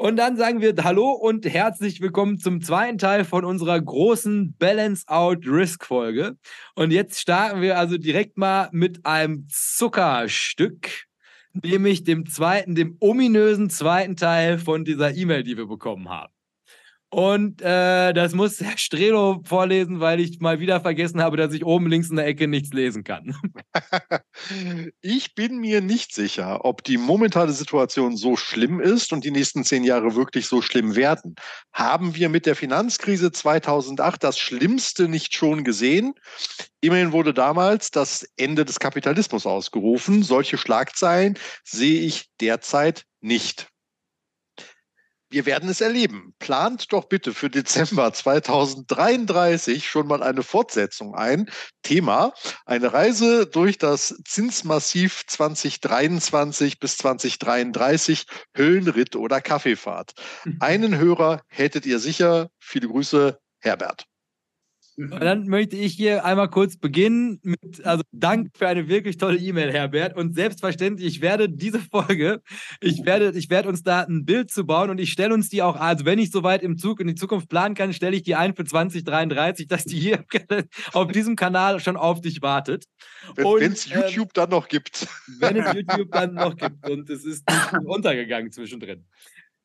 Und dann sagen wir Hallo und herzlich willkommen zum zweiten Teil von unserer großen Balance Out Risk Folge. Und jetzt starten wir also direkt mal mit einem Zuckerstück nämlich dem zweiten, dem ominösen zweiten Teil von dieser E-Mail, die wir bekommen haben. Und äh, das muss Herr Strelo vorlesen, weil ich mal wieder vergessen habe, dass ich oben links in der Ecke nichts lesen kann. ich bin mir nicht sicher, ob die momentane Situation so schlimm ist und die nächsten zehn Jahre wirklich so schlimm werden. Haben wir mit der Finanzkrise 2008 das Schlimmste nicht schon gesehen? Immerhin wurde damals das Ende des Kapitalismus ausgerufen. Solche Schlagzeilen sehe ich derzeit nicht. Wir werden es erleben. Plant doch bitte für Dezember 2033 schon mal eine Fortsetzung ein. Thema, eine Reise durch das Zinsmassiv 2023 bis 2033, Höllenritt oder Kaffeefahrt. Mhm. Einen Hörer hättet ihr sicher. Viele Grüße, Herbert. Und dann möchte ich hier einmal kurz beginnen mit, also Dank für eine wirklich tolle E-Mail, Herbert. Und selbstverständlich, ich werde diese Folge, ich werde, ich werde uns da ein Bild zu bauen und ich stelle uns die auch, also wenn ich soweit im Zug in die Zukunft planen kann, stelle ich die ein für 2033, dass die hier auf diesem Kanal schon auf dich wartet. Wenn es ähm, YouTube ähm, dann noch gibt. Wenn es YouTube dann noch gibt und es ist untergegangen zwischendrin.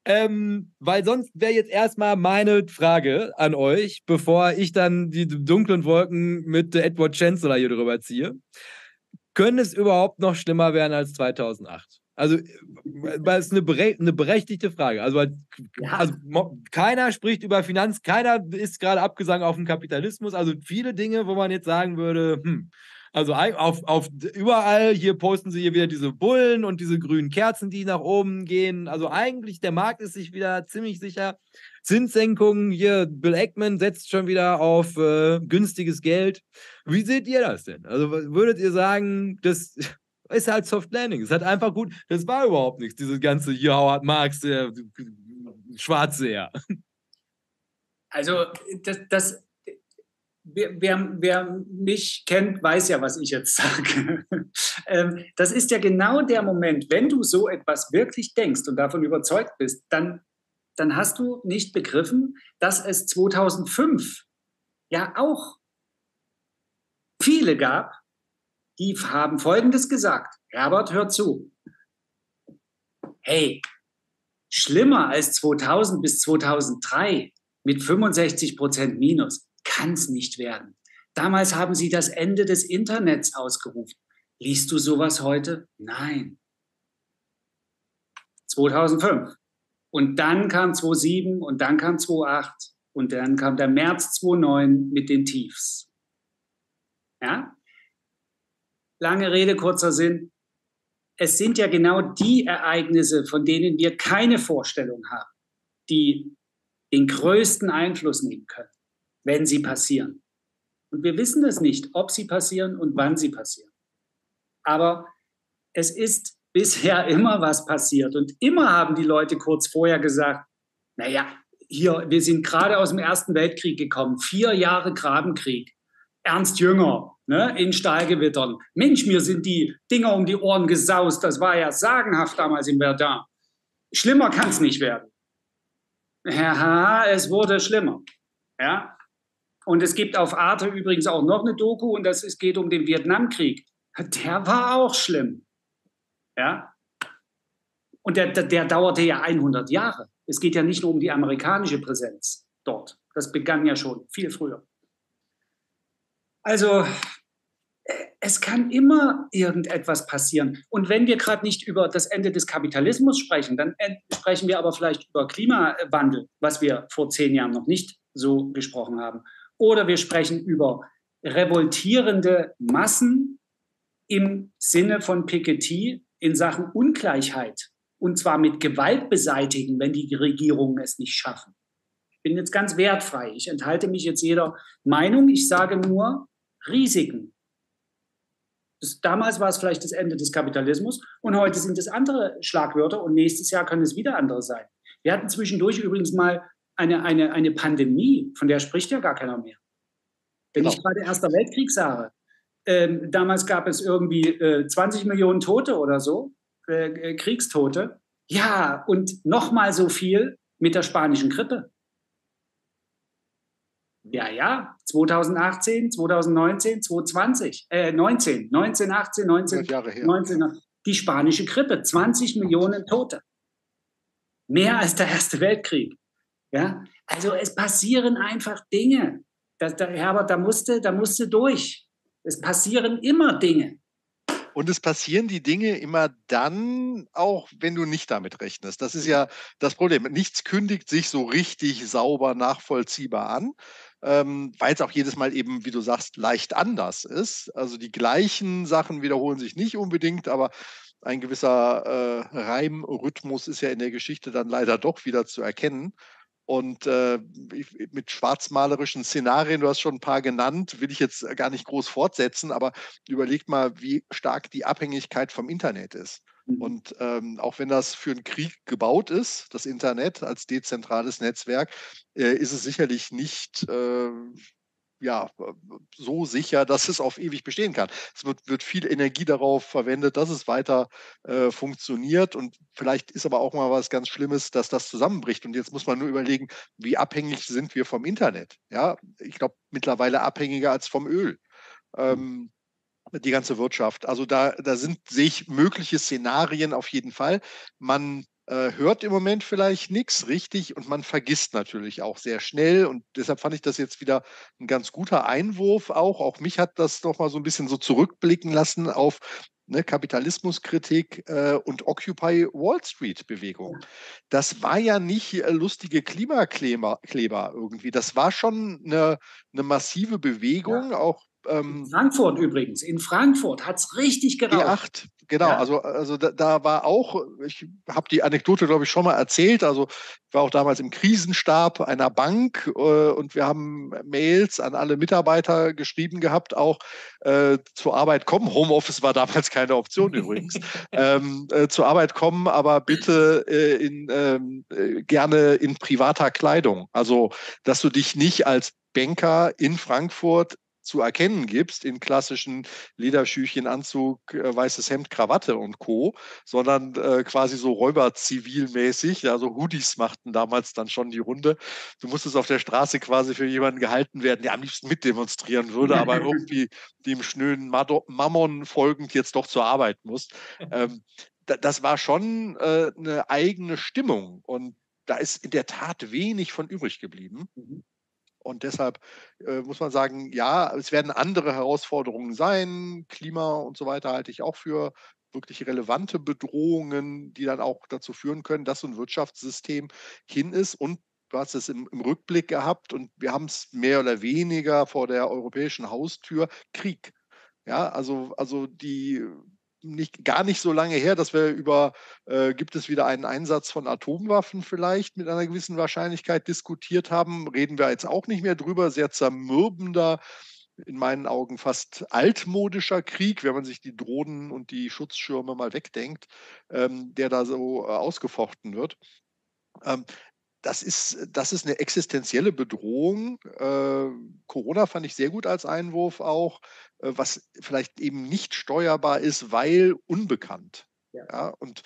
Ähm, weil sonst wäre jetzt erstmal meine Frage an euch, bevor ich dann die dunklen Wolken mit Edward Chancellor hier drüber ziehe. Können es überhaupt noch schlimmer werden als 2008? Also, weil es eine, bere eine berechtigte Frage. Also, ja. also, keiner spricht über Finanz, keiner ist gerade abgesagt auf den Kapitalismus. Also viele Dinge, wo man jetzt sagen würde, hm, also auf, auf überall, hier posten sie hier wieder diese Bullen und diese grünen Kerzen, die nach oben gehen. Also eigentlich, der Markt ist sich wieder ziemlich sicher. Zinssenkungen, hier Bill Eckman setzt schon wieder auf äh, günstiges Geld. Wie seht ihr das denn? Also würdet ihr sagen, das ist halt Soft Landing. Es hat einfach gut, das war überhaupt nichts, dieses ganze hier Howard Marx, der Schwarze, ja. Also das, das wer, wer, wer, mich kennt, weiß ja, was ich jetzt sage. Ähm, das ist ja genau der Moment, wenn du so etwas wirklich denkst und davon überzeugt bist, dann, dann hast du nicht begriffen, dass es 2005 ja auch viele gab, die haben Folgendes gesagt. Herbert, hör zu. Hey, schlimmer als 2000 bis 2003 mit 65 Prozent Minus kann es nicht werden. Damals haben sie das Ende des Internets ausgerufen. Liest du sowas heute? Nein. 2005. Und dann kam 2007 und dann kam 2008 und dann kam der März 2009 mit den Tiefs. Ja? Lange Rede, kurzer Sinn. Es sind ja genau die Ereignisse, von denen wir keine Vorstellung haben, die den größten Einfluss nehmen können wenn sie passieren. Und wir wissen es nicht, ob sie passieren und wann sie passieren. Aber es ist bisher immer was passiert. Und immer haben die Leute kurz vorher gesagt, naja, hier, wir sind gerade aus dem Ersten Weltkrieg gekommen, vier Jahre Grabenkrieg. Ernst Jünger ne, in Stahlgewittern. Mensch, mir sind die Dinger um die Ohren gesaust. Das war ja sagenhaft damals in Verdun. Schlimmer kann es nicht werden. Ja, es wurde schlimmer. Ja. Und es gibt auf Arte übrigens auch noch eine Doku und das es geht um den Vietnamkrieg. Der war auch schlimm. Ja. Und der, der, der dauerte ja 100 Jahre. Es geht ja nicht nur um die amerikanische Präsenz dort. Das begann ja schon viel früher. Also es kann immer irgendetwas passieren. Und wenn wir gerade nicht über das Ende des Kapitalismus sprechen, dann sprechen wir aber vielleicht über Klimawandel, was wir vor zehn Jahren noch nicht so gesprochen haben. Oder wir sprechen über revoltierende Massen im Sinne von Piketty in Sachen Ungleichheit. Und zwar mit Gewalt beseitigen, wenn die Regierungen es nicht schaffen. Ich bin jetzt ganz wertfrei. Ich enthalte mich jetzt jeder Meinung. Ich sage nur Risiken. Damals war es vielleicht das Ende des Kapitalismus und heute sind es andere Schlagwörter und nächstes Jahr können es wieder andere sein. Wir hatten zwischendurch übrigens mal eine, eine, eine Pandemie, von der spricht ja gar keiner mehr. Wenn genau. ich gerade Erster Weltkrieg sage, ähm, damals gab es irgendwie äh, 20 Millionen Tote oder so, äh, äh Kriegstote. Ja, und nochmal so viel mit der spanischen Grippe. Ja, ja, 2018, 2019, 2020, äh, 19, 19, 18, 19, Jahre her. 19, die spanische Grippe, 20 Millionen Tote. Mehr als der Erste Weltkrieg. Ja, also es passieren einfach Dinge. Das, der Herbert, da musste, da musste durch. Es passieren immer Dinge. Und es passieren die Dinge immer dann, auch wenn du nicht damit rechnest. Das ist ja das Problem. Nichts kündigt sich so richtig sauber nachvollziehbar an ähm, weil es auch jedes Mal eben, wie du sagst, leicht anders ist. Also die gleichen Sachen wiederholen sich nicht unbedingt, aber ein gewisser äh, Reimrhythmus ist ja in der Geschichte dann leider doch wieder zu erkennen. Und äh, mit schwarzmalerischen Szenarien, du hast schon ein paar genannt, will ich jetzt gar nicht groß fortsetzen, aber überleg mal, wie stark die Abhängigkeit vom Internet ist. Mhm. Und ähm, auch wenn das für einen Krieg gebaut ist, das Internet als dezentrales Netzwerk, äh, ist es sicherlich nicht äh, ja, so sicher, dass es auf ewig bestehen kann. Es wird, wird viel Energie darauf verwendet, dass es weiter äh, funktioniert. Und vielleicht ist aber auch mal was ganz Schlimmes, dass das zusammenbricht. Und jetzt muss man nur überlegen, wie abhängig sind wir vom Internet? Ja, ich glaube, mittlerweile abhängiger als vom Öl. Mhm. Ähm, die ganze Wirtschaft. Also da, da sind, sehe ich mögliche Szenarien auf jeden Fall. Man hört im Moment vielleicht nichts richtig und man vergisst natürlich auch sehr schnell. Und deshalb fand ich das jetzt wieder ein ganz guter Einwurf auch. Auch mich hat das doch mal so ein bisschen so zurückblicken lassen auf ne, Kapitalismuskritik äh, und Occupy Wall Street Bewegung. Das war ja nicht äh, lustige Klimakleber irgendwie. Das war schon eine, eine massive Bewegung, ja. auch ähm, in Frankfurt übrigens. In Frankfurt hat es richtig geraucht. E8, genau. Ja. Also, also da, da, war auch, ich habe die Anekdote, glaube ich, schon mal erzählt. Also ich war auch damals im Krisenstab einer Bank äh, und wir haben Mails an alle Mitarbeiter geschrieben gehabt, auch äh, zur Arbeit kommen. Homeoffice war damals keine Option übrigens. ähm, äh, zur Arbeit kommen, aber bitte äh, in, ähm, äh, gerne in privater Kleidung. Also, dass du dich nicht als Banker in Frankfurt zu erkennen gibst in klassischen Lederschüchen, Anzug, äh, weißes Hemd, Krawatte und Co., sondern äh, quasi so Räuberzivilmäßig. Also Hoodies machten damals dann schon die Runde. Du musstest auf der Straße quasi für jemanden gehalten werden, der am liebsten mitdemonstrieren würde, aber irgendwie dem schnöden Mammon folgend jetzt doch zur Arbeit muss. Ähm, das war schon äh, eine eigene Stimmung und da ist in der Tat wenig von übrig geblieben. Mhm. Und deshalb äh, muss man sagen, ja, es werden andere Herausforderungen sein. Klima und so weiter halte ich auch für wirklich relevante Bedrohungen, die dann auch dazu führen können, dass so ein Wirtschaftssystem hin ist. Und du hast es im, im Rückblick gehabt und wir haben es mehr oder weniger vor der europäischen Haustür, Krieg. Ja, also, also die nicht, gar nicht so lange her, dass wir über, äh, gibt es wieder einen Einsatz von Atomwaffen vielleicht mit einer gewissen Wahrscheinlichkeit diskutiert haben. Reden wir jetzt auch nicht mehr drüber. Sehr zermürbender in meinen Augen fast altmodischer Krieg, wenn man sich die Drohnen und die Schutzschirme mal wegdenkt, ähm, der da so äh, ausgefochten wird. Ähm, das ist, das ist eine existenzielle Bedrohung. Äh, Corona fand ich sehr gut als Einwurf auch, äh, was vielleicht eben nicht steuerbar ist, weil unbekannt. Ja. ja. und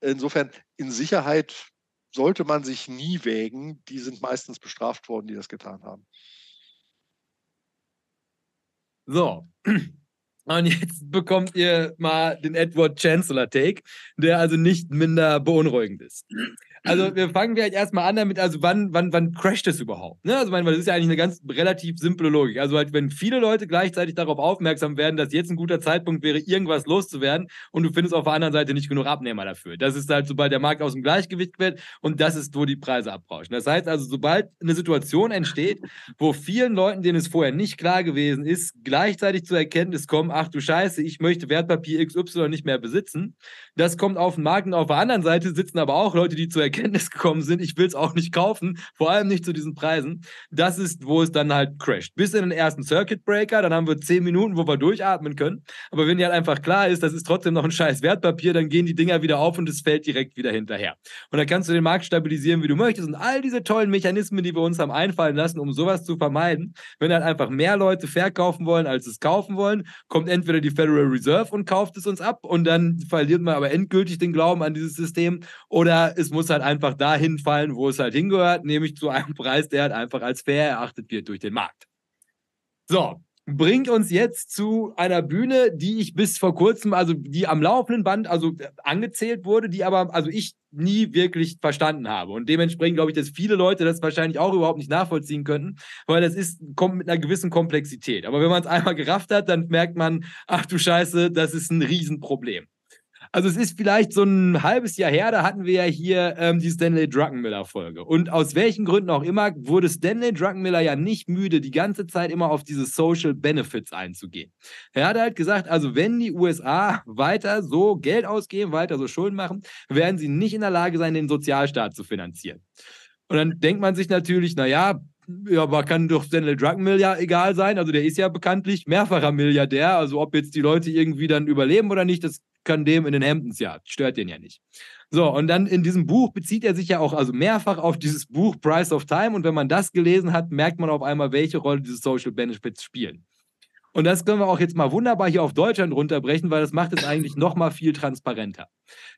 insofern in Sicherheit sollte man sich nie wägen. Die sind meistens bestraft worden, die das getan haben. So. Und jetzt bekommt ihr mal den Edward Chancellor Take, der also nicht minder beunruhigend ist. Also wir fangen vielleicht erstmal an damit, also wann, wann, wann crasht es überhaupt? Ne? Also weil das ist ja eigentlich eine ganz relativ simple Logik. Also halt, wenn viele Leute gleichzeitig darauf aufmerksam werden, dass jetzt ein guter Zeitpunkt wäre, irgendwas loszuwerden und du findest auf der anderen Seite nicht genug Abnehmer dafür. Das ist halt, sobald der Markt aus dem Gleichgewicht wird und das ist, wo die Preise abrauschen. Das heißt also, sobald eine Situation entsteht, wo vielen Leuten, denen es vorher nicht klar gewesen ist, gleichzeitig zur Erkenntnis kommen, ach du Scheiße, ich möchte Wertpapier XY nicht mehr besitzen, das kommt auf den Markt und auf der anderen Seite sitzen aber auch Leute, die zur Erkenntnis gekommen sind, ich will es auch nicht kaufen, vor allem nicht zu diesen Preisen. Das ist, wo es dann halt crasht. Bis in den ersten Circuit Breaker, dann haben wir zehn Minuten, wo wir durchatmen können. Aber wenn dir halt einfach klar ist, das ist trotzdem noch ein scheiß Wertpapier, dann gehen die Dinger wieder auf und es fällt direkt wieder hinterher. Und dann kannst du den Markt stabilisieren, wie du möchtest. Und all diese tollen Mechanismen, die wir uns haben einfallen lassen, um sowas zu vermeiden, wenn halt einfach mehr Leute verkaufen wollen, als es kaufen wollen, kommt entweder die Federal Reserve und kauft es uns ab und dann verliert man aber endgültig den Glauben an dieses System oder es muss halt einfach dahin fallen, wo es halt hingehört, nämlich zu einem Preis, der halt einfach als fair erachtet wird durch den Markt. So, bringt uns jetzt zu einer Bühne, die ich bis vor kurzem, also die am laufenden Band, also angezählt wurde, die aber, also ich nie wirklich verstanden habe. Und dementsprechend glaube ich, dass viele Leute das wahrscheinlich auch überhaupt nicht nachvollziehen könnten, weil das ist, kommt mit einer gewissen Komplexität. Aber wenn man es einmal gerafft hat, dann merkt man, ach du Scheiße, das ist ein Riesenproblem. Also es ist vielleicht so ein halbes Jahr her, da hatten wir ja hier ähm, die Stanley Druckenmiller-Folge. Und aus welchen Gründen auch immer wurde Stanley Druckenmiller ja nicht müde, die ganze Zeit immer auf diese Social Benefits einzugehen. Er hat halt gesagt, also wenn die USA weiter so Geld ausgeben, weiter so Schulden machen, werden sie nicht in der Lage sein, den Sozialstaat zu finanzieren. Und dann denkt man sich natürlich, naja, ja, aber kann doch Stanley Druckenmiller ja egal sein. Also der ist ja bekanntlich mehrfacher Milliardär. Also ob jetzt die Leute irgendwie dann überleben oder nicht, das kann dem in den Hamptons ja, stört den ja nicht. So, und dann in diesem Buch bezieht er sich ja auch also mehrfach auf dieses Buch Price of Time. Und wenn man das gelesen hat, merkt man auf einmal, welche Rolle diese Social Benefits spielen. Und das können wir auch jetzt mal wunderbar hier auf Deutschland runterbrechen, weil das macht es eigentlich noch mal viel transparenter.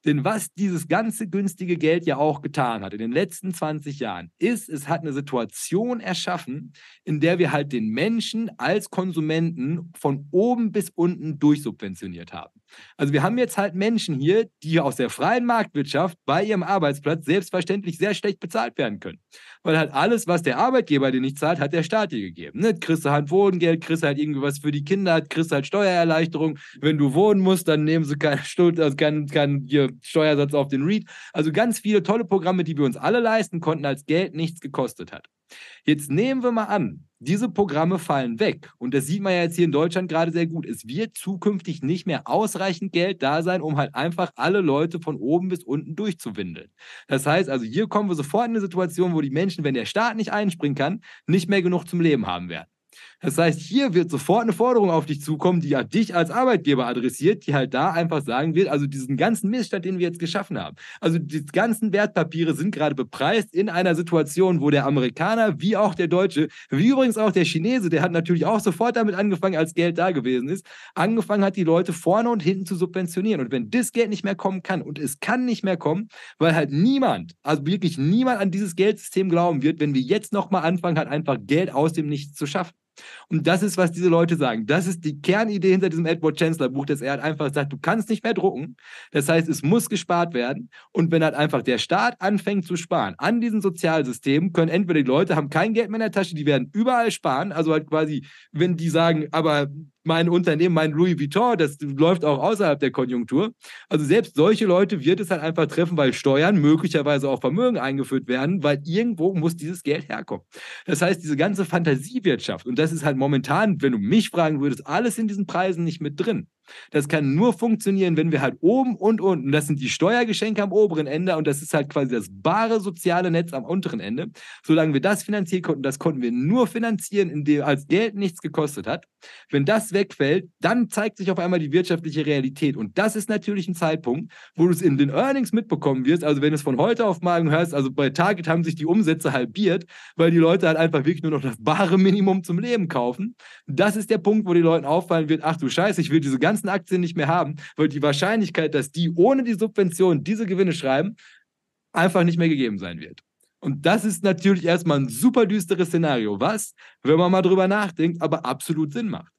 Denn was dieses ganze günstige Geld ja auch getan hat in den letzten 20 Jahren, ist, es hat eine Situation erschaffen, in der wir halt den Menschen als Konsumenten von oben bis unten durchsubventioniert haben. Also wir haben jetzt halt Menschen hier, die aus der freien Marktwirtschaft bei ihrem Arbeitsplatz selbstverständlich sehr schlecht bezahlt werden können. Weil halt alles, was der Arbeitgeber dir nicht zahlt, hat der Staat dir gegeben. Ne? Kriegst du halt Wohngeld, kriegst halt irgendwie was für die Kinder, kriegst halt Steuererleichterung. Wenn du wohnen musst, dann nehmen sie keine Stund, also keinen kein, Steuersatz auf den Read. Also ganz viele tolle Programme, die wir uns alle leisten konnten, als Geld nichts gekostet hat. Jetzt nehmen wir mal an, diese Programme fallen weg. Und das sieht man ja jetzt hier in Deutschland gerade sehr gut. Es wird zukünftig nicht mehr ausreichend Geld da sein, um halt einfach alle Leute von oben bis unten durchzuwindeln. Das heißt also, hier kommen wir sofort in eine Situation, wo die Menschen, wenn der Staat nicht einspringen kann, nicht mehr genug zum Leben haben werden. Das heißt, hier wird sofort eine Forderung auf dich zukommen, die ja dich als Arbeitgeber adressiert, die halt da einfach sagen wird, also diesen ganzen Missstand, den wir jetzt geschaffen haben. Also die ganzen Wertpapiere sind gerade bepreist in einer Situation, wo der Amerikaner wie auch der Deutsche, wie übrigens auch der Chinese, der hat natürlich auch sofort damit angefangen, als Geld da gewesen ist, angefangen hat, die Leute vorne und hinten zu subventionieren. Und wenn das Geld nicht mehr kommen kann, und es kann nicht mehr kommen, weil halt niemand, also wirklich niemand an dieses Geldsystem glauben wird, wenn wir jetzt nochmal anfangen, halt einfach Geld aus dem Nichts zu schaffen. Und das ist, was diese Leute sagen. Das ist die Kernidee hinter diesem Edward Chancellor Buch, dass er halt einfach sagt, du kannst nicht mehr drucken. Das heißt, es muss gespart werden. Und wenn halt einfach der Staat anfängt zu sparen an diesen Sozialsystemen, können entweder die Leute haben kein Geld mehr in der Tasche, die werden überall sparen. Also halt quasi, wenn die sagen, aber mein Unternehmen, mein Louis Vuitton, das läuft auch außerhalb der Konjunktur. Also selbst solche Leute wird es halt einfach treffen, weil Steuern, möglicherweise auch Vermögen eingeführt werden, weil irgendwo muss dieses Geld herkommen. Das heißt, diese ganze Fantasiewirtschaft, und das ist halt momentan, wenn du mich fragen würdest, alles in diesen Preisen nicht mit drin. Das kann nur funktionieren, wenn wir halt oben und unten, das sind die Steuergeschenke am oberen Ende und das ist halt quasi das bare soziale Netz am unteren Ende. Solange wir das finanzieren konnten, das konnten wir nur finanzieren, indem als Geld nichts gekostet hat. Wenn das wegfällt, dann zeigt sich auf einmal die wirtschaftliche Realität. Und das ist natürlich ein Zeitpunkt, wo du es in den Earnings mitbekommen wirst. Also wenn du es von heute auf morgen hörst, also bei Target haben sich die Umsätze halbiert, weil die Leute halt einfach wirklich nur noch das bare Minimum zum Leben kaufen. Das ist der Punkt, wo die Leuten auffallen wird, ach du Scheiße, ich will diese ganzen Aktien nicht mehr haben, weil die Wahrscheinlichkeit, dass die ohne die Subvention diese Gewinne schreiben, einfach nicht mehr gegeben sein wird. Und das ist natürlich erstmal ein super düsteres Szenario, was, wenn man mal drüber nachdenkt, aber absolut Sinn macht.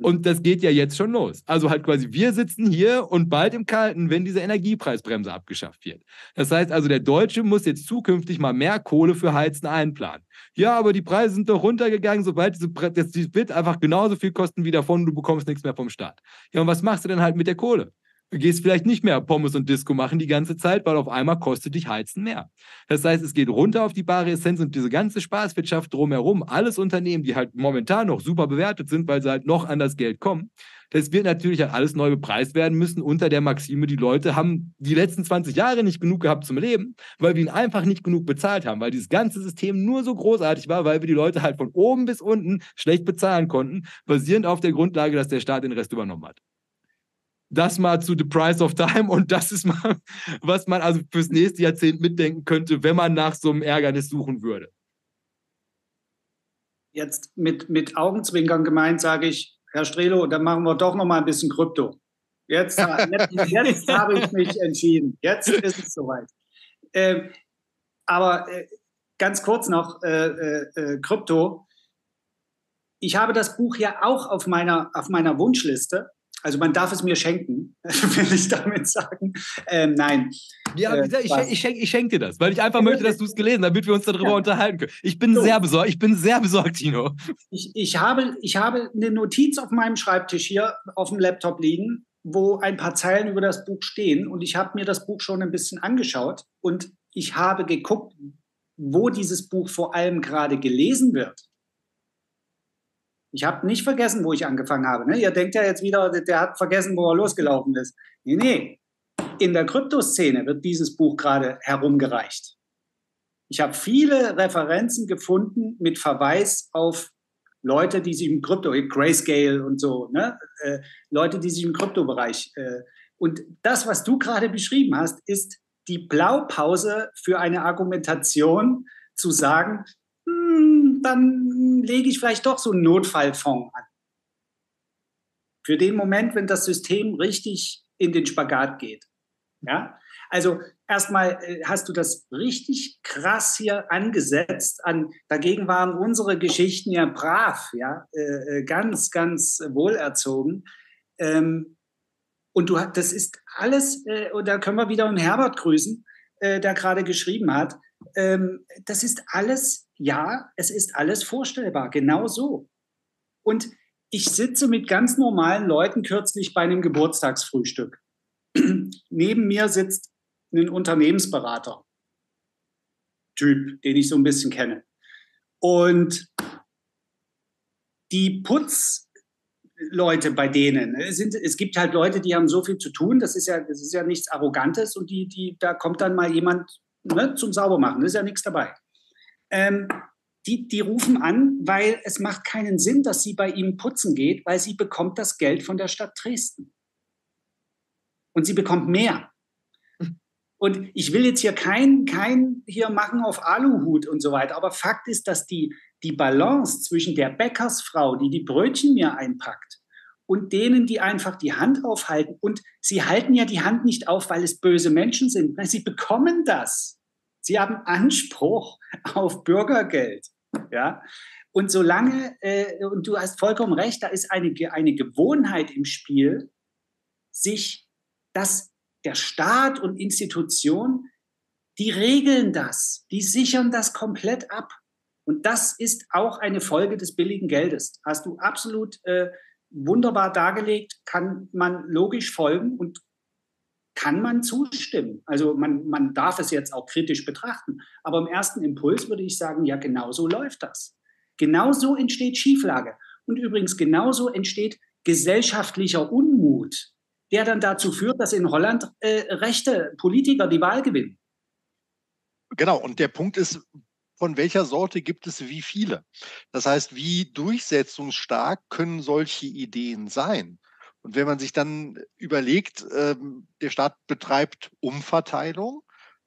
Und das geht ja jetzt schon los. Also halt quasi, wir sitzen hier und bald im Kalten, wenn diese Energiepreisbremse abgeschafft wird. Das heißt also, der Deutsche muss jetzt zukünftig mal mehr Kohle für Heizen einplanen. Ja, aber die Preise sind doch runtergegangen, sobald diese das wird einfach genauso viel kosten wie davon, du bekommst nichts mehr vom Staat. Ja, und was machst du denn halt mit der Kohle? Gehst vielleicht nicht mehr Pommes und Disco machen die ganze Zeit, weil auf einmal kostet dich Heizen mehr. Das heißt, es geht runter auf die bare Essenz und diese ganze Spaßwirtschaft drumherum, alles Unternehmen, die halt momentan noch super bewertet sind, weil sie halt noch an das Geld kommen, das wird natürlich halt alles neu bepreist werden müssen unter der Maxime, die Leute haben die letzten 20 Jahre nicht genug gehabt zum Leben, weil wir ihnen einfach nicht genug bezahlt haben, weil dieses ganze System nur so großartig war, weil wir die Leute halt von oben bis unten schlecht bezahlen konnten, basierend auf der Grundlage, dass der Staat den Rest übernommen hat das mal zu The Price of Time und das ist mal, was man also fürs nächste Jahrzehnt mitdenken könnte, wenn man nach so einem Ärgernis suchen würde. Jetzt mit, mit Augenzwinkern gemeint sage ich, Herr Strelo, dann machen wir doch noch mal ein bisschen Krypto. Jetzt, jetzt, jetzt habe ich mich entschieden. Jetzt ist es soweit. Ähm, aber äh, ganz kurz noch, äh, äh, äh Krypto. Ich habe das Buch ja auch auf meiner, auf meiner Wunschliste also man darf es mir schenken, will ich damit sagen. Ähm, nein. Ja, äh, ich, ich, schenke schenk dir das, weil ich einfach möchte, dass du es gelesen hast, damit wir uns darüber ja. unterhalten können. Ich bin so. sehr besorgt, ich bin sehr besorgt, Tino. Ich, ich, habe, ich habe eine Notiz auf meinem Schreibtisch hier auf dem Laptop liegen, wo ein paar Zeilen über das Buch stehen und ich habe mir das Buch schon ein bisschen angeschaut und ich habe geguckt, wo dieses Buch vor allem gerade gelesen wird. Ich habe nicht vergessen, wo ich angefangen habe. Ne? Ihr denkt ja jetzt wieder, der hat vergessen, wo er losgelaufen ist. Nee, nee. In der Kryptoszene wird dieses Buch gerade herumgereicht. Ich habe viele Referenzen gefunden mit Verweis auf Leute, die sich im Krypto, Grayscale und so, ne? Äh, Leute, die sich im Kryptobereich. Äh, und das, was du gerade beschrieben hast, ist die Blaupause für eine Argumentation zu sagen, hm, dann lege ich vielleicht doch so einen Notfallfonds an. Für den Moment, wenn das System richtig in den Spagat geht. Ja? Also erstmal äh, hast du das richtig krass hier angesetzt. An, dagegen waren unsere Geschichten ja brav, ja, äh, äh ganz, ganz wohlerzogen. Ähm, und du das ist alles, äh, und da können wir wieder um Herbert grüßen, äh, der gerade geschrieben hat. Ähm, das ist alles, ja, es ist alles vorstellbar, genau so. Und ich sitze mit ganz normalen Leuten kürzlich bei einem Geburtstagsfrühstück. Neben mir sitzt ein Unternehmensberater, Typ, den ich so ein bisschen kenne. Und die Putzleute bei denen, ne, sind, es gibt halt Leute, die haben so viel zu tun, das ist ja, das ist ja nichts Arrogantes und die, die, da kommt dann mal jemand ne, zum Saubermachen, ist ja nichts dabei. Ähm, die, die rufen an, weil es macht keinen Sinn, dass sie bei ihm putzen geht, weil sie bekommt das Geld von der Stadt Dresden. Und sie bekommt mehr. Und ich will jetzt hier kein, kein hier machen auf Aluhut und so weiter, aber Fakt ist, dass die, die Balance zwischen der Bäckersfrau, die die Brötchen mir einpackt, und denen, die einfach die Hand aufhalten. Und sie halten ja die Hand nicht auf, weil es böse Menschen sind. Sie bekommen das. Sie haben Anspruch auf Bürgergeld. Ja? Und solange, äh, und du hast vollkommen recht, da ist eine, eine Gewohnheit im Spiel, sich, dass der Staat und Institution, die regeln das, die sichern das komplett ab. Und das ist auch eine Folge des billigen Geldes. Hast du absolut äh, wunderbar dargelegt, kann man logisch folgen und kann man zustimmen. Also man, man darf es jetzt auch kritisch betrachten. Aber im ersten Impuls würde ich sagen, ja, genau so läuft das. Genauso entsteht Schieflage. Und übrigens genauso entsteht gesellschaftlicher Unmut, der dann dazu führt, dass in Holland äh, rechte Politiker die Wahl gewinnen. Genau, und der Punkt ist, von welcher Sorte gibt es wie viele? Das heißt, wie durchsetzungsstark können solche Ideen sein? Und wenn man sich dann überlegt, ähm, der Staat betreibt Umverteilung,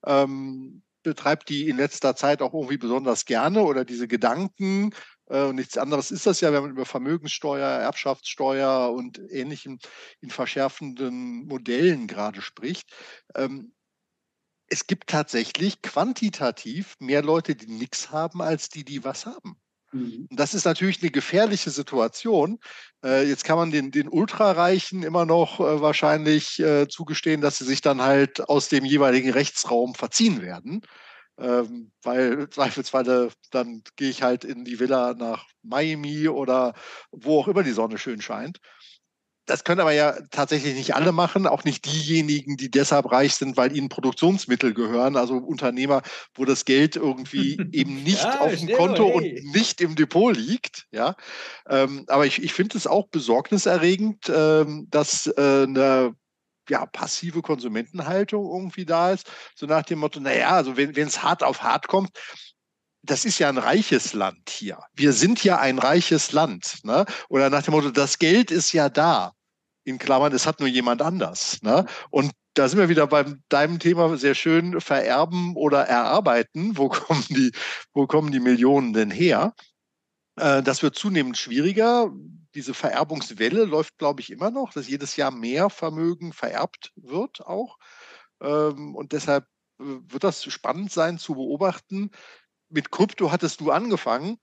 ähm, betreibt die in letzter Zeit auch irgendwie besonders gerne oder diese Gedanken, äh, und nichts anderes ist das ja, wenn man über Vermögenssteuer, Erbschaftssteuer und ähnlichen in verschärfenden Modellen gerade spricht. Ähm, es gibt tatsächlich quantitativ mehr Leute, die nichts haben, als die, die was haben. Mhm. Das ist natürlich eine gefährliche Situation. Äh, jetzt kann man den, den Ultrareichen immer noch äh, wahrscheinlich äh, zugestehen, dass sie sich dann halt aus dem jeweiligen Rechtsraum verziehen werden. Ähm, weil zweifelsweise dann gehe ich halt in die Villa nach Miami oder wo auch immer die Sonne schön scheint. Das können aber ja tatsächlich nicht alle machen, auch nicht diejenigen, die deshalb reich sind, weil ihnen Produktionsmittel gehören, also Unternehmer, wo das Geld irgendwie eben nicht ja, auf dem Konto hey. und nicht im Depot liegt. Ja, ähm, aber ich, ich finde es auch besorgniserregend, ähm, dass äh, eine ja, passive Konsumentenhaltung irgendwie da ist, so nach dem Motto, naja, also wenn es hart auf hart kommt, das ist ja ein reiches Land hier. Wir sind ja ein reiches Land. Ne? Oder nach dem Motto, das Geld ist ja da. In Klammern, es hat nur jemand anders. Ne? Und da sind wir wieder beim deinem Thema sehr schön vererben oder erarbeiten. Wo kommen die, wo kommen die Millionen denn her? Äh, das wird zunehmend schwieriger. Diese Vererbungswelle läuft, glaube ich, immer noch, dass jedes Jahr mehr Vermögen vererbt wird auch. Ähm, und deshalb äh, wird das spannend sein zu beobachten, mit Krypto hattest du angefangen.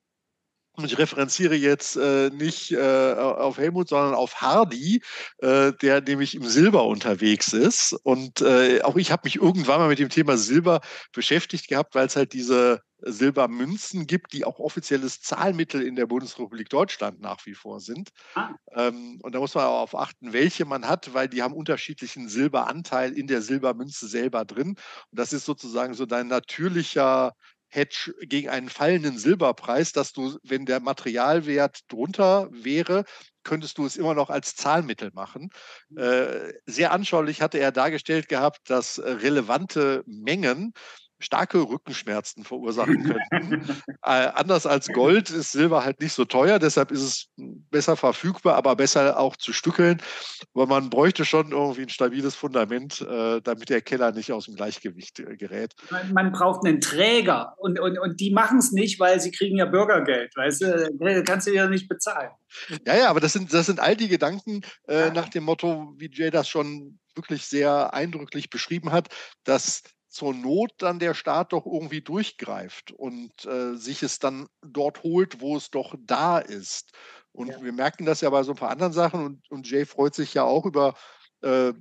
Und ich referenziere jetzt äh, nicht äh, auf Helmut, sondern auf Hardy, äh, der nämlich im Silber unterwegs ist. Und äh, auch ich habe mich irgendwann mal mit dem Thema Silber beschäftigt gehabt, weil es halt diese Silbermünzen gibt, die auch offizielles Zahlmittel in der Bundesrepublik Deutschland nach wie vor sind. Ah. Ähm, und da muss man auch auf achten, welche man hat, weil die haben unterschiedlichen Silberanteil in der Silbermünze selber drin. Und das ist sozusagen so dein natürlicher Hedge gegen einen fallenden Silberpreis, dass du, wenn der Materialwert drunter wäre, könntest du es immer noch als Zahlmittel machen. Mhm. Äh, sehr anschaulich hatte er dargestellt gehabt, dass relevante Mengen starke Rückenschmerzen verursachen könnten. äh, anders als Gold ist Silber halt nicht so teuer, deshalb ist es besser verfügbar, aber besser auch zu stückeln. Aber man bräuchte schon irgendwie ein stabiles Fundament, äh, damit der Keller nicht aus dem Gleichgewicht äh, gerät. Man, man, braucht einen Träger und, und, und die machen es nicht, weil sie kriegen ja Bürgergeld, weißt du, kannst du ja nicht bezahlen. Ja, ja, aber das sind, das sind all die Gedanken äh, ja. nach dem Motto, wie Jay das schon wirklich sehr eindrücklich beschrieben hat, dass zur Not dann der Staat doch irgendwie durchgreift und äh, sich es dann dort holt, wo es doch da ist. Und ja. wir merken das ja bei so ein paar anderen Sachen und, und Jay freut sich ja auch über äh,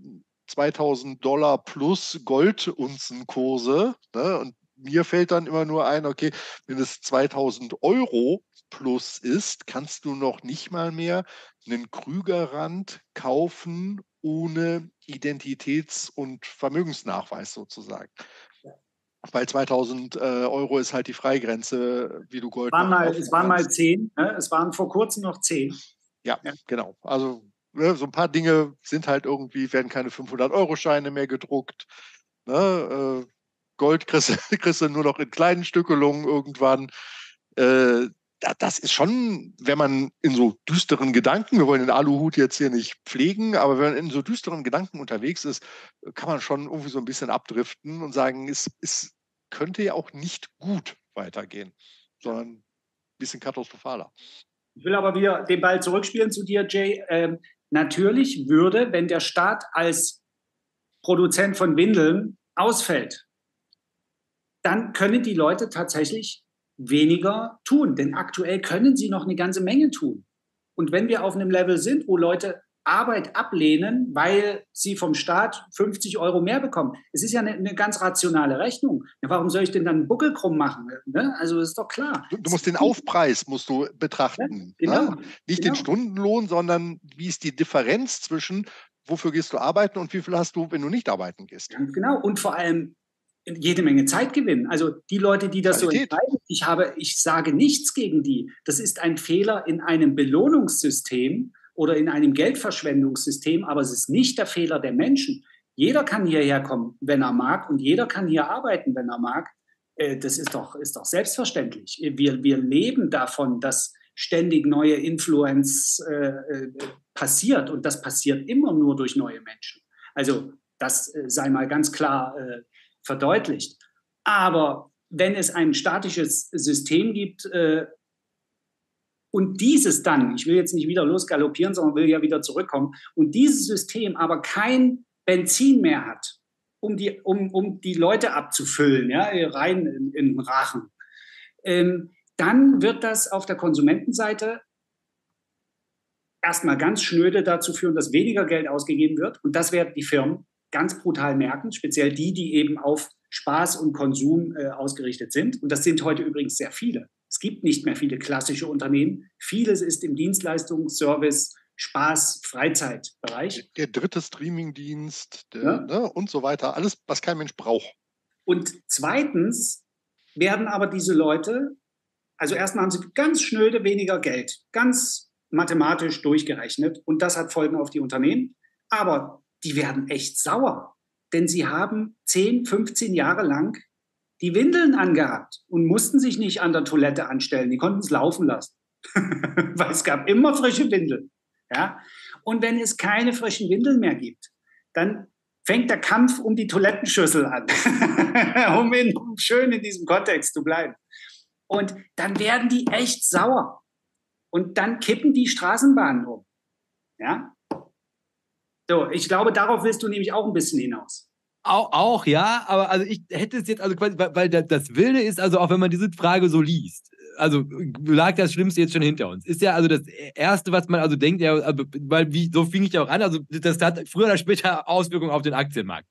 2000 Dollar plus Goldunzenkurse. Ne? Und mir fällt dann immer nur ein, okay, wenn es 2000 Euro plus ist, kannst du noch nicht mal mehr einen Krügerrand kaufen ohne Identitäts- und Vermögensnachweis sozusagen. Weil 2000 äh, Euro ist halt die Freigrenze, wie du Gold. Waren mal, es waren mal 10, ne? es waren vor kurzem noch 10. Ja, ja. genau. Also ne, so ein paar Dinge sind halt irgendwie, werden keine 500-Euro-Scheine mehr gedruckt. Ne? Äh, Gold kriegst, kriegst, du nur noch in kleinen Stückelungen irgendwann. Äh, das ist schon, wenn man in so düsteren Gedanken, wir wollen den Aluhut jetzt hier nicht pflegen, aber wenn man in so düsteren Gedanken unterwegs ist, kann man schon irgendwie so ein bisschen abdriften und sagen, es, es könnte ja auch nicht gut weitergehen, sondern ein bisschen katastrophaler. Ich will aber wieder den Ball zurückspielen zu dir, Jay. Ähm, natürlich würde, wenn der Staat als Produzent von Windeln ausfällt, dann können die Leute tatsächlich weniger tun. Denn aktuell können sie noch eine ganze Menge tun. Und wenn wir auf einem Level sind, wo Leute Arbeit ablehnen, weil sie vom Staat 50 Euro mehr bekommen. Es ist ja eine, eine ganz rationale Rechnung. Ja, warum soll ich denn dann einen Buckel krumm machen? Ne? Also ist doch klar. Du, du, musst den Aufpreis musst du betrachten. Ja, genau, ne? Nicht genau. den Stundenlohn, sondern wie ist die Differenz zwischen wofür gehst du arbeiten und wie viel hast du, wenn du nicht arbeiten gehst. Ganz genau. Und vor allem, jede Menge Zeit gewinnen. Also die Leute, die das Qualität. so entscheiden, ich habe, ich sage nichts gegen die. Das ist ein Fehler in einem Belohnungssystem oder in einem Geldverschwendungssystem, aber es ist nicht der Fehler der Menschen. Jeder kann hierher kommen, wenn er mag, und jeder kann hier arbeiten, wenn er mag. Äh, das ist doch, ist doch selbstverständlich. Wir, wir leben davon, dass ständig neue Influence äh, äh passiert und das passiert immer nur durch neue Menschen. Also das äh, sei mal ganz klar äh, verdeutlicht. Aber wenn es ein statisches System gibt äh, und dieses dann, ich will jetzt nicht wieder losgaloppieren, sondern will ja wieder zurückkommen, und dieses System aber kein Benzin mehr hat, um die, um, um die Leute abzufüllen, ja, rein in, in den Rachen, ähm, dann wird das auf der Konsumentenseite erstmal ganz schnöde dazu führen, dass weniger Geld ausgegeben wird. Und das werden die Firmen ganz brutal merken, speziell die, die eben auf Spaß und Konsum äh, ausgerichtet sind. Und das sind heute übrigens sehr viele. Es gibt nicht mehr viele klassische Unternehmen. Vieles ist im Dienstleistungs-, Service-, Spaß-, Freizeitbereich. Der dritte Streamingdienst ja. ne, und so weiter. Alles, was kein Mensch braucht. Und zweitens werden aber diese Leute, also erstmal haben sie ganz schnöde weniger Geld, ganz mathematisch durchgerechnet. Und das hat Folgen auf die Unternehmen. Aber die werden echt sauer. Denn sie haben 10, 15 Jahre lang die Windeln angehabt und mussten sich nicht an der Toilette anstellen. Die konnten es laufen lassen. Weil es gab immer frische Windeln. Ja? Und wenn es keine frischen Windeln mehr gibt, dann fängt der Kampf um die Toilettenschüssel an, um, in, um schön in diesem Kontext zu bleiben. Und dann werden die echt sauer. Und dann kippen die Straßenbahnen um. Ja? So, ich glaube, darauf willst du nämlich auch ein bisschen hinaus. Auch, auch, ja, aber also ich hätte es jetzt, also quasi, weil, das Wilde ist, also auch wenn man diese Frage so liest, also lag das Schlimmste jetzt schon hinter uns. Ist ja also das Erste, was man also denkt, ja, also, weil wie, so fing ich ja auch an, also das hat früher oder später Auswirkungen auf den Aktienmarkt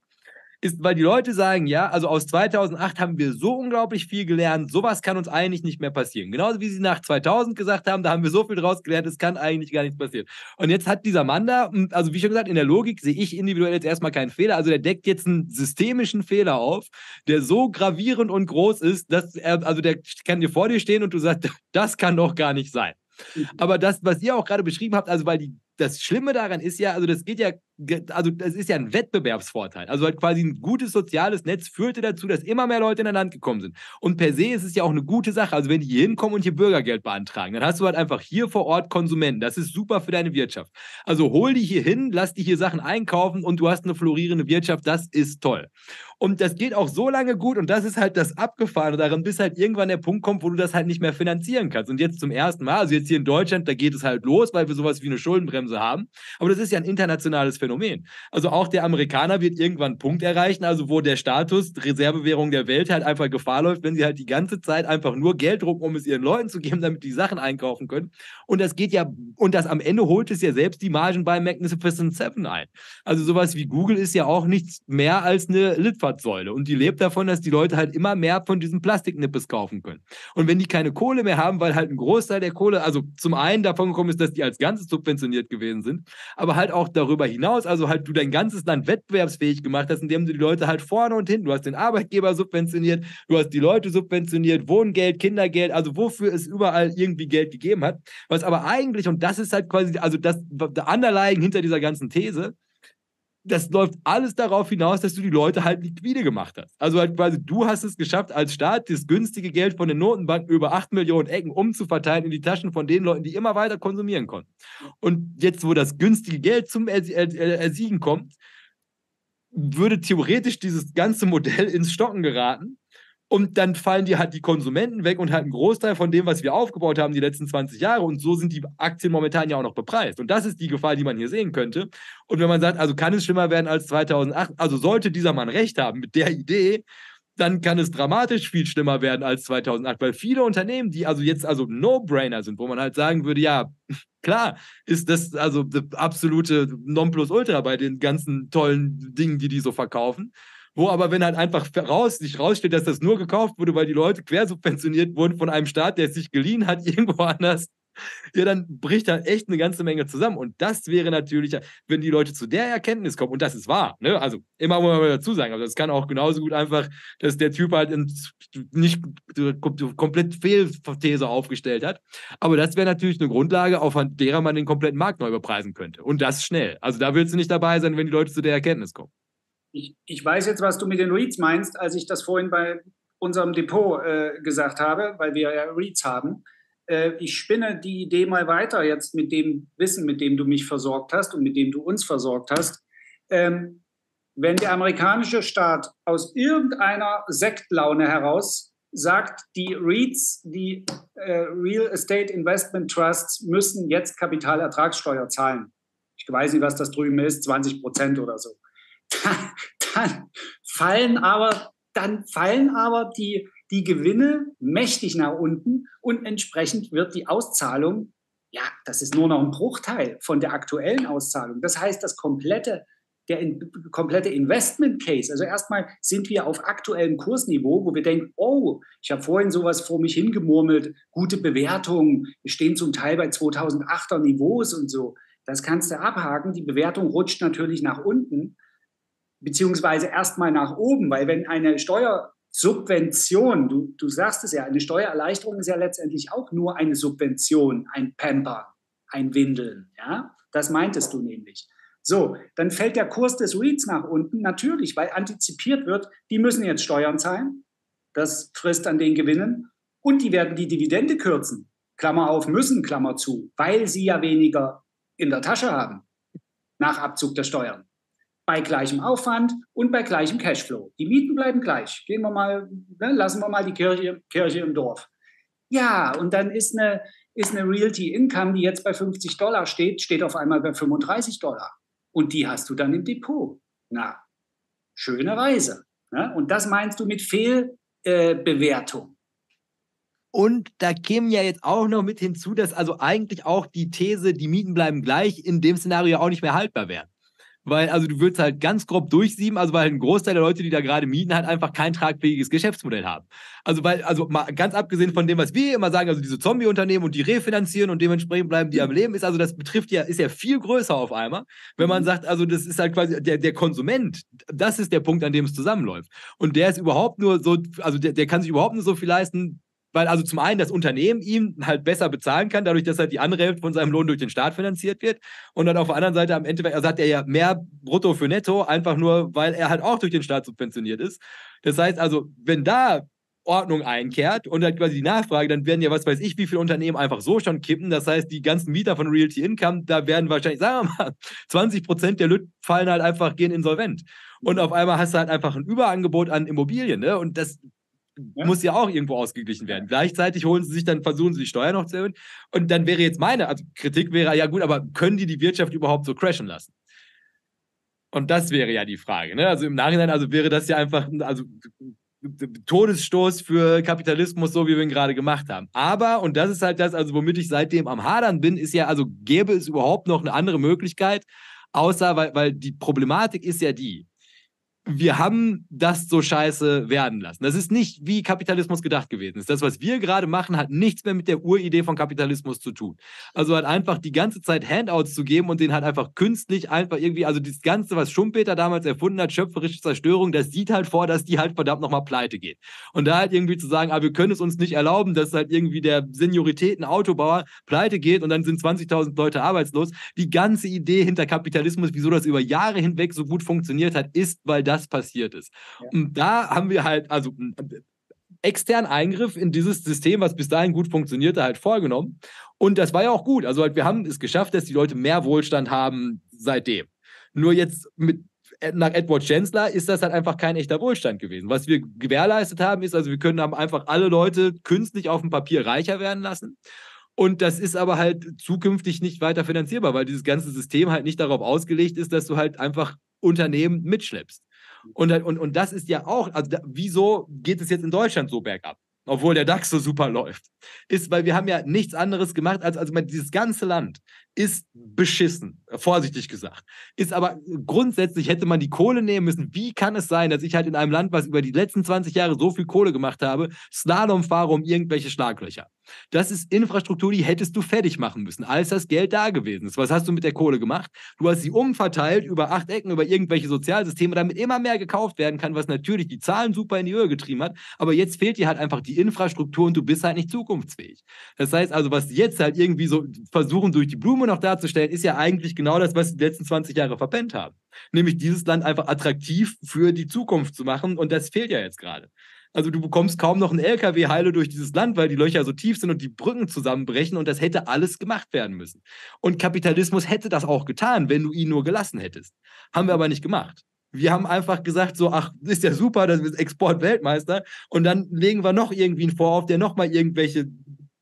ist, weil die Leute sagen, ja, also aus 2008 haben wir so unglaublich viel gelernt, sowas kann uns eigentlich nicht mehr passieren. Genauso wie sie nach 2000 gesagt haben, da haben wir so viel draus gelernt, es kann eigentlich gar nichts passieren. Und jetzt hat dieser Mann da, also wie schon gesagt, in der Logik sehe ich individuell jetzt erstmal keinen Fehler, also der deckt jetzt einen systemischen Fehler auf, der so gravierend und groß ist, dass er, also der kann dir vor dir stehen und du sagst, das kann doch gar nicht sein. Aber das, was ihr auch gerade beschrieben habt, also weil die das Schlimme daran ist ja, also das geht ja, also das ist ja ein Wettbewerbsvorteil. Also halt quasi ein gutes soziales Netz führte dazu, dass immer mehr Leute in ein Land gekommen sind. Und per se ist es ja auch eine gute Sache. Also wenn die hier hinkommen und hier Bürgergeld beantragen, dann hast du halt einfach hier vor Ort Konsumenten. Das ist super für deine Wirtschaft. Also hol die hier hin, lass die hier Sachen einkaufen und du hast eine florierende Wirtschaft. Das ist toll. Und das geht auch so lange gut und das ist halt das Abgefahrene daran, bis halt irgendwann der Punkt kommt, wo du das halt nicht mehr finanzieren kannst. Und jetzt zum ersten Mal, also jetzt hier in Deutschland, da geht es halt los, weil wir sowas wie eine Schuldenbremse haben. Aber das ist ja ein internationales Phänomen. Also auch der Amerikaner wird irgendwann einen Punkt erreichen, also wo der Status Reservewährung der Welt halt einfach Gefahr läuft, wenn sie halt die ganze Zeit einfach nur Geld drucken, um es ihren Leuten zu geben, damit die Sachen einkaufen können. Und das geht ja, und das am Ende holt es ja selbst die Margen bei Magnificent Seven ein. Also sowas wie Google ist ja auch nichts mehr als eine. Litfaßsäule. Und die lebt davon, dass die Leute halt immer mehr von diesen Plastiknippes kaufen können. Und wenn die keine Kohle mehr haben, weil halt ein Großteil der Kohle, also zum einen davon gekommen ist, dass die als Ganzes subventioniert gewesen sind, aber halt auch darüber hinaus, also halt du dein ganzes Land wettbewerbsfähig gemacht hast, indem du die Leute halt vorne und hinten, du hast den Arbeitgeber subventioniert, du hast die Leute subventioniert, Wohngeld, Kindergeld, also wofür es überall irgendwie Geld gegeben hat. Was aber eigentlich, und das ist halt quasi, also das der Underlying hinter dieser ganzen These, das läuft alles darauf hinaus, dass du die Leute halt liquide gemacht hast. Also halt quasi, du hast es geschafft, als Staat das günstige Geld von den Notenbanken über 8 Millionen Ecken umzuverteilen in die Taschen von den Leuten, die immer weiter konsumieren konnten. Und jetzt, wo das günstige Geld zum Ersiegen kommt, würde theoretisch dieses ganze Modell ins Stocken geraten. Und dann fallen dir halt die Konsumenten weg und halt ein Großteil von dem, was wir aufgebaut haben die letzten 20 Jahre. Und so sind die Aktien momentan ja auch noch bepreist. Und das ist die Gefahr, die man hier sehen könnte. Und wenn man sagt, also kann es schlimmer werden als 2008, also sollte dieser Mann recht haben mit der Idee, dann kann es dramatisch viel schlimmer werden als 2008, weil viele Unternehmen, die also jetzt also No-Brainer sind, wo man halt sagen würde, ja, klar, ist das also das absolute Nonplusultra bei den ganzen tollen Dingen, die die so verkaufen. Wo aber, wenn halt einfach raus, sich rausstellt, dass das nur gekauft wurde, weil die Leute quersubventioniert wurden von einem Staat, der es sich geliehen hat, irgendwo anders, ja, dann bricht da echt eine ganze Menge zusammen. Und das wäre natürlich, wenn die Leute zu der Erkenntnis kommen, und das ist wahr, ne? also immer muss man dazu sagen, aber das kann auch genauso gut einfach, dass der Typ halt nicht komplett Fehlthese aufgestellt hat. Aber das wäre natürlich eine Grundlage, auf derer man den kompletten Markt neu bepreisen könnte. Und das schnell. Also da willst du nicht dabei sein, wenn die Leute zu der Erkenntnis kommen. Ich, ich weiß jetzt, was du mit den Reads meinst, als ich das vorhin bei unserem Depot äh, gesagt habe, weil wir ja Reads haben. Äh, ich spinne die Idee mal weiter jetzt mit dem Wissen, mit dem du mich versorgt hast und mit dem du uns versorgt hast. Ähm, wenn der amerikanische Staat aus irgendeiner Sektlaune heraus sagt, die REITs, die äh, Real Estate Investment Trusts, müssen jetzt Kapitalertragssteuer zahlen. Ich weiß nicht, was das drüben ist, 20 Prozent oder so. Dann, fallen aber dann fallen aber die, die Gewinne mächtig nach unten und entsprechend wird die Auszahlung, ja, das ist nur noch ein Bruchteil von der aktuellen Auszahlung. Das heißt, das komplette, der in, komplette Investment Case, also erstmal sind wir auf aktuellem Kursniveau, wo wir denken, oh, ich habe vorhin sowas vor mich hingemurmelt, gute Bewertungen, wir stehen zum Teil bei 2008er Niveaus und so. Das kannst du abhaken. Die Bewertung rutscht natürlich nach unten beziehungsweise erstmal nach oben, weil wenn eine Steuersubvention, du, du sagst es ja, eine Steuererleichterung ist ja letztendlich auch nur eine Subvention, ein Pamper, ein Windeln, ja, das meintest du nämlich. So, dann fällt der Kurs des REITs nach unten, natürlich, weil antizipiert wird, die müssen jetzt Steuern zahlen, das frisst an den Gewinnen und die werden die Dividende kürzen, Klammer auf, müssen, Klammer zu, weil sie ja weniger in der Tasche haben nach Abzug der Steuern bei gleichem Aufwand und bei gleichem Cashflow. Die Mieten bleiben gleich. Gehen wir mal, ne, lassen wir mal die Kirche, Kirche im Dorf. Ja, und dann ist eine, ist eine Realty Income, die jetzt bei 50 Dollar steht, steht auf einmal bei 35 Dollar. Und die hast du dann im Depot. Na, schöne Reise. Ne? Und das meinst du mit Fehlbewertung. Äh, und da käme ja jetzt auch noch mit hinzu, dass also eigentlich auch die These, die Mieten bleiben gleich, in dem Szenario auch nicht mehr haltbar wäre weil also du würdest halt ganz grob durchsieben, also weil ein Großteil der Leute, die da gerade mieten, halt einfach kein tragfähiges Geschäftsmodell haben. Also weil, also mal ganz abgesehen von dem, was wir immer sagen, also diese Zombie-Unternehmen und die refinanzieren und dementsprechend bleiben die am Leben, ist also das betrifft ja, ist ja viel größer auf einmal, wenn man mhm. sagt, also das ist halt quasi der, der Konsument, das ist der Punkt, an dem es zusammenläuft. Und der ist überhaupt nur so, also der, der kann sich überhaupt nur so viel leisten, weil also zum einen das Unternehmen ihm halt besser bezahlen kann, dadurch, dass halt die andere Hälfte von seinem Lohn durch den Staat finanziert wird. Und dann auf der anderen Seite am Ende also hat er ja mehr Brutto für Netto, einfach nur, weil er halt auch durch den Staat subventioniert ist. Das heißt also, wenn da Ordnung einkehrt und halt quasi die Nachfrage, dann werden ja, was weiß ich, wie viele Unternehmen einfach so schon kippen. Das heißt, die ganzen Mieter von Realty Income, da werden wahrscheinlich, sagen wir mal, 20 Prozent der Lüt fallen halt einfach, gehen insolvent. Und auf einmal hast du halt einfach ein Überangebot an Immobilien. Ne? Und das ja. muss ja auch irgendwo ausgeglichen werden. Gleichzeitig holen sie sich dann, versuchen sie die Steuer noch zu erhöhen. Und dann wäre jetzt meine, also Kritik wäre, ja gut, aber können die die Wirtschaft überhaupt so crashen lassen? Und das wäre ja die Frage. Ne? Also im Nachhinein, also wäre das ja einfach, also Todesstoß für Kapitalismus, so wie wir ihn gerade gemacht haben. Aber, und das ist halt das, also womit ich seitdem am Hadern bin, ist ja, also gäbe es überhaupt noch eine andere Möglichkeit, außer, weil, weil die Problematik ist ja die, wir haben das so scheiße werden lassen. Das ist nicht wie Kapitalismus gedacht gewesen ist. Das, was wir gerade machen, hat nichts mehr mit der Uridee von Kapitalismus zu tun. Also halt einfach die ganze Zeit Handouts zu geben und den halt einfach künstlich einfach irgendwie, also das Ganze, was Schumpeter damals erfunden hat, schöpferische Zerstörung, das sieht halt vor, dass die halt verdammt nochmal pleite geht. Und da halt irgendwie zu sagen, aber ah, wir können es uns nicht erlauben, dass halt irgendwie der Senioritäten-Autobauer pleite geht und dann sind 20.000 Leute arbeitslos. Die ganze Idee hinter Kapitalismus, wieso das über Jahre hinweg so gut funktioniert hat, ist, weil das das passiert ist. Ja. Und da haben wir halt, also externen Eingriff in dieses System, was bis dahin gut funktionierte, halt vorgenommen. Und das war ja auch gut. Also halt, wir haben es geschafft, dass die Leute mehr Wohlstand haben seitdem. Nur jetzt mit nach Edward Chancellor ist das halt einfach kein echter Wohlstand gewesen. Was wir gewährleistet haben, ist, also wir können haben einfach alle Leute künstlich auf dem Papier reicher werden lassen. Und das ist aber halt zukünftig nicht weiter finanzierbar, weil dieses ganze System halt nicht darauf ausgelegt ist, dass du halt einfach Unternehmen mitschleppst. Und, und, und das ist ja auch, also da, wieso geht es jetzt in Deutschland so bergab? Obwohl der DAX so super läuft. Ist, weil wir haben ja nichts anderes gemacht, als also dieses ganze Land ist beschissen, vorsichtig gesagt. Ist aber grundsätzlich hätte man die Kohle nehmen müssen. Wie kann es sein, dass ich halt in einem Land, was über die letzten 20 Jahre so viel Kohle gemacht habe, Slalom fahre um irgendwelche Schlaglöcher? Das ist Infrastruktur, die hättest du fertig machen müssen, als das Geld da gewesen ist. Was hast du mit der Kohle gemacht? Du hast sie umverteilt über acht Ecken, über irgendwelche Sozialsysteme, damit immer mehr gekauft werden kann, was natürlich die Zahlen super in die Höhe getrieben hat. Aber jetzt fehlt dir halt einfach die Infrastruktur und du bist halt nicht zukunftsfähig. Das heißt also, was jetzt halt irgendwie so versuchen, durch die Blume noch darzustellen, ist ja eigentlich genau das, was die letzten 20 Jahre verpennt haben. Nämlich dieses Land einfach attraktiv für die Zukunft zu machen. Und das fehlt ja jetzt gerade. Also du bekommst kaum noch einen LKW heile durch dieses Land, weil die Löcher so tief sind und die Brücken zusammenbrechen und das hätte alles gemacht werden müssen. Und Kapitalismus hätte das auch getan, wenn du ihn nur gelassen hättest. Haben wir aber nicht gemacht. Wir haben einfach gesagt, so, ach, ist ja super, das ist Exportweltmeister. Und dann legen wir noch irgendwie einen Vorwurf, der nochmal irgendwelche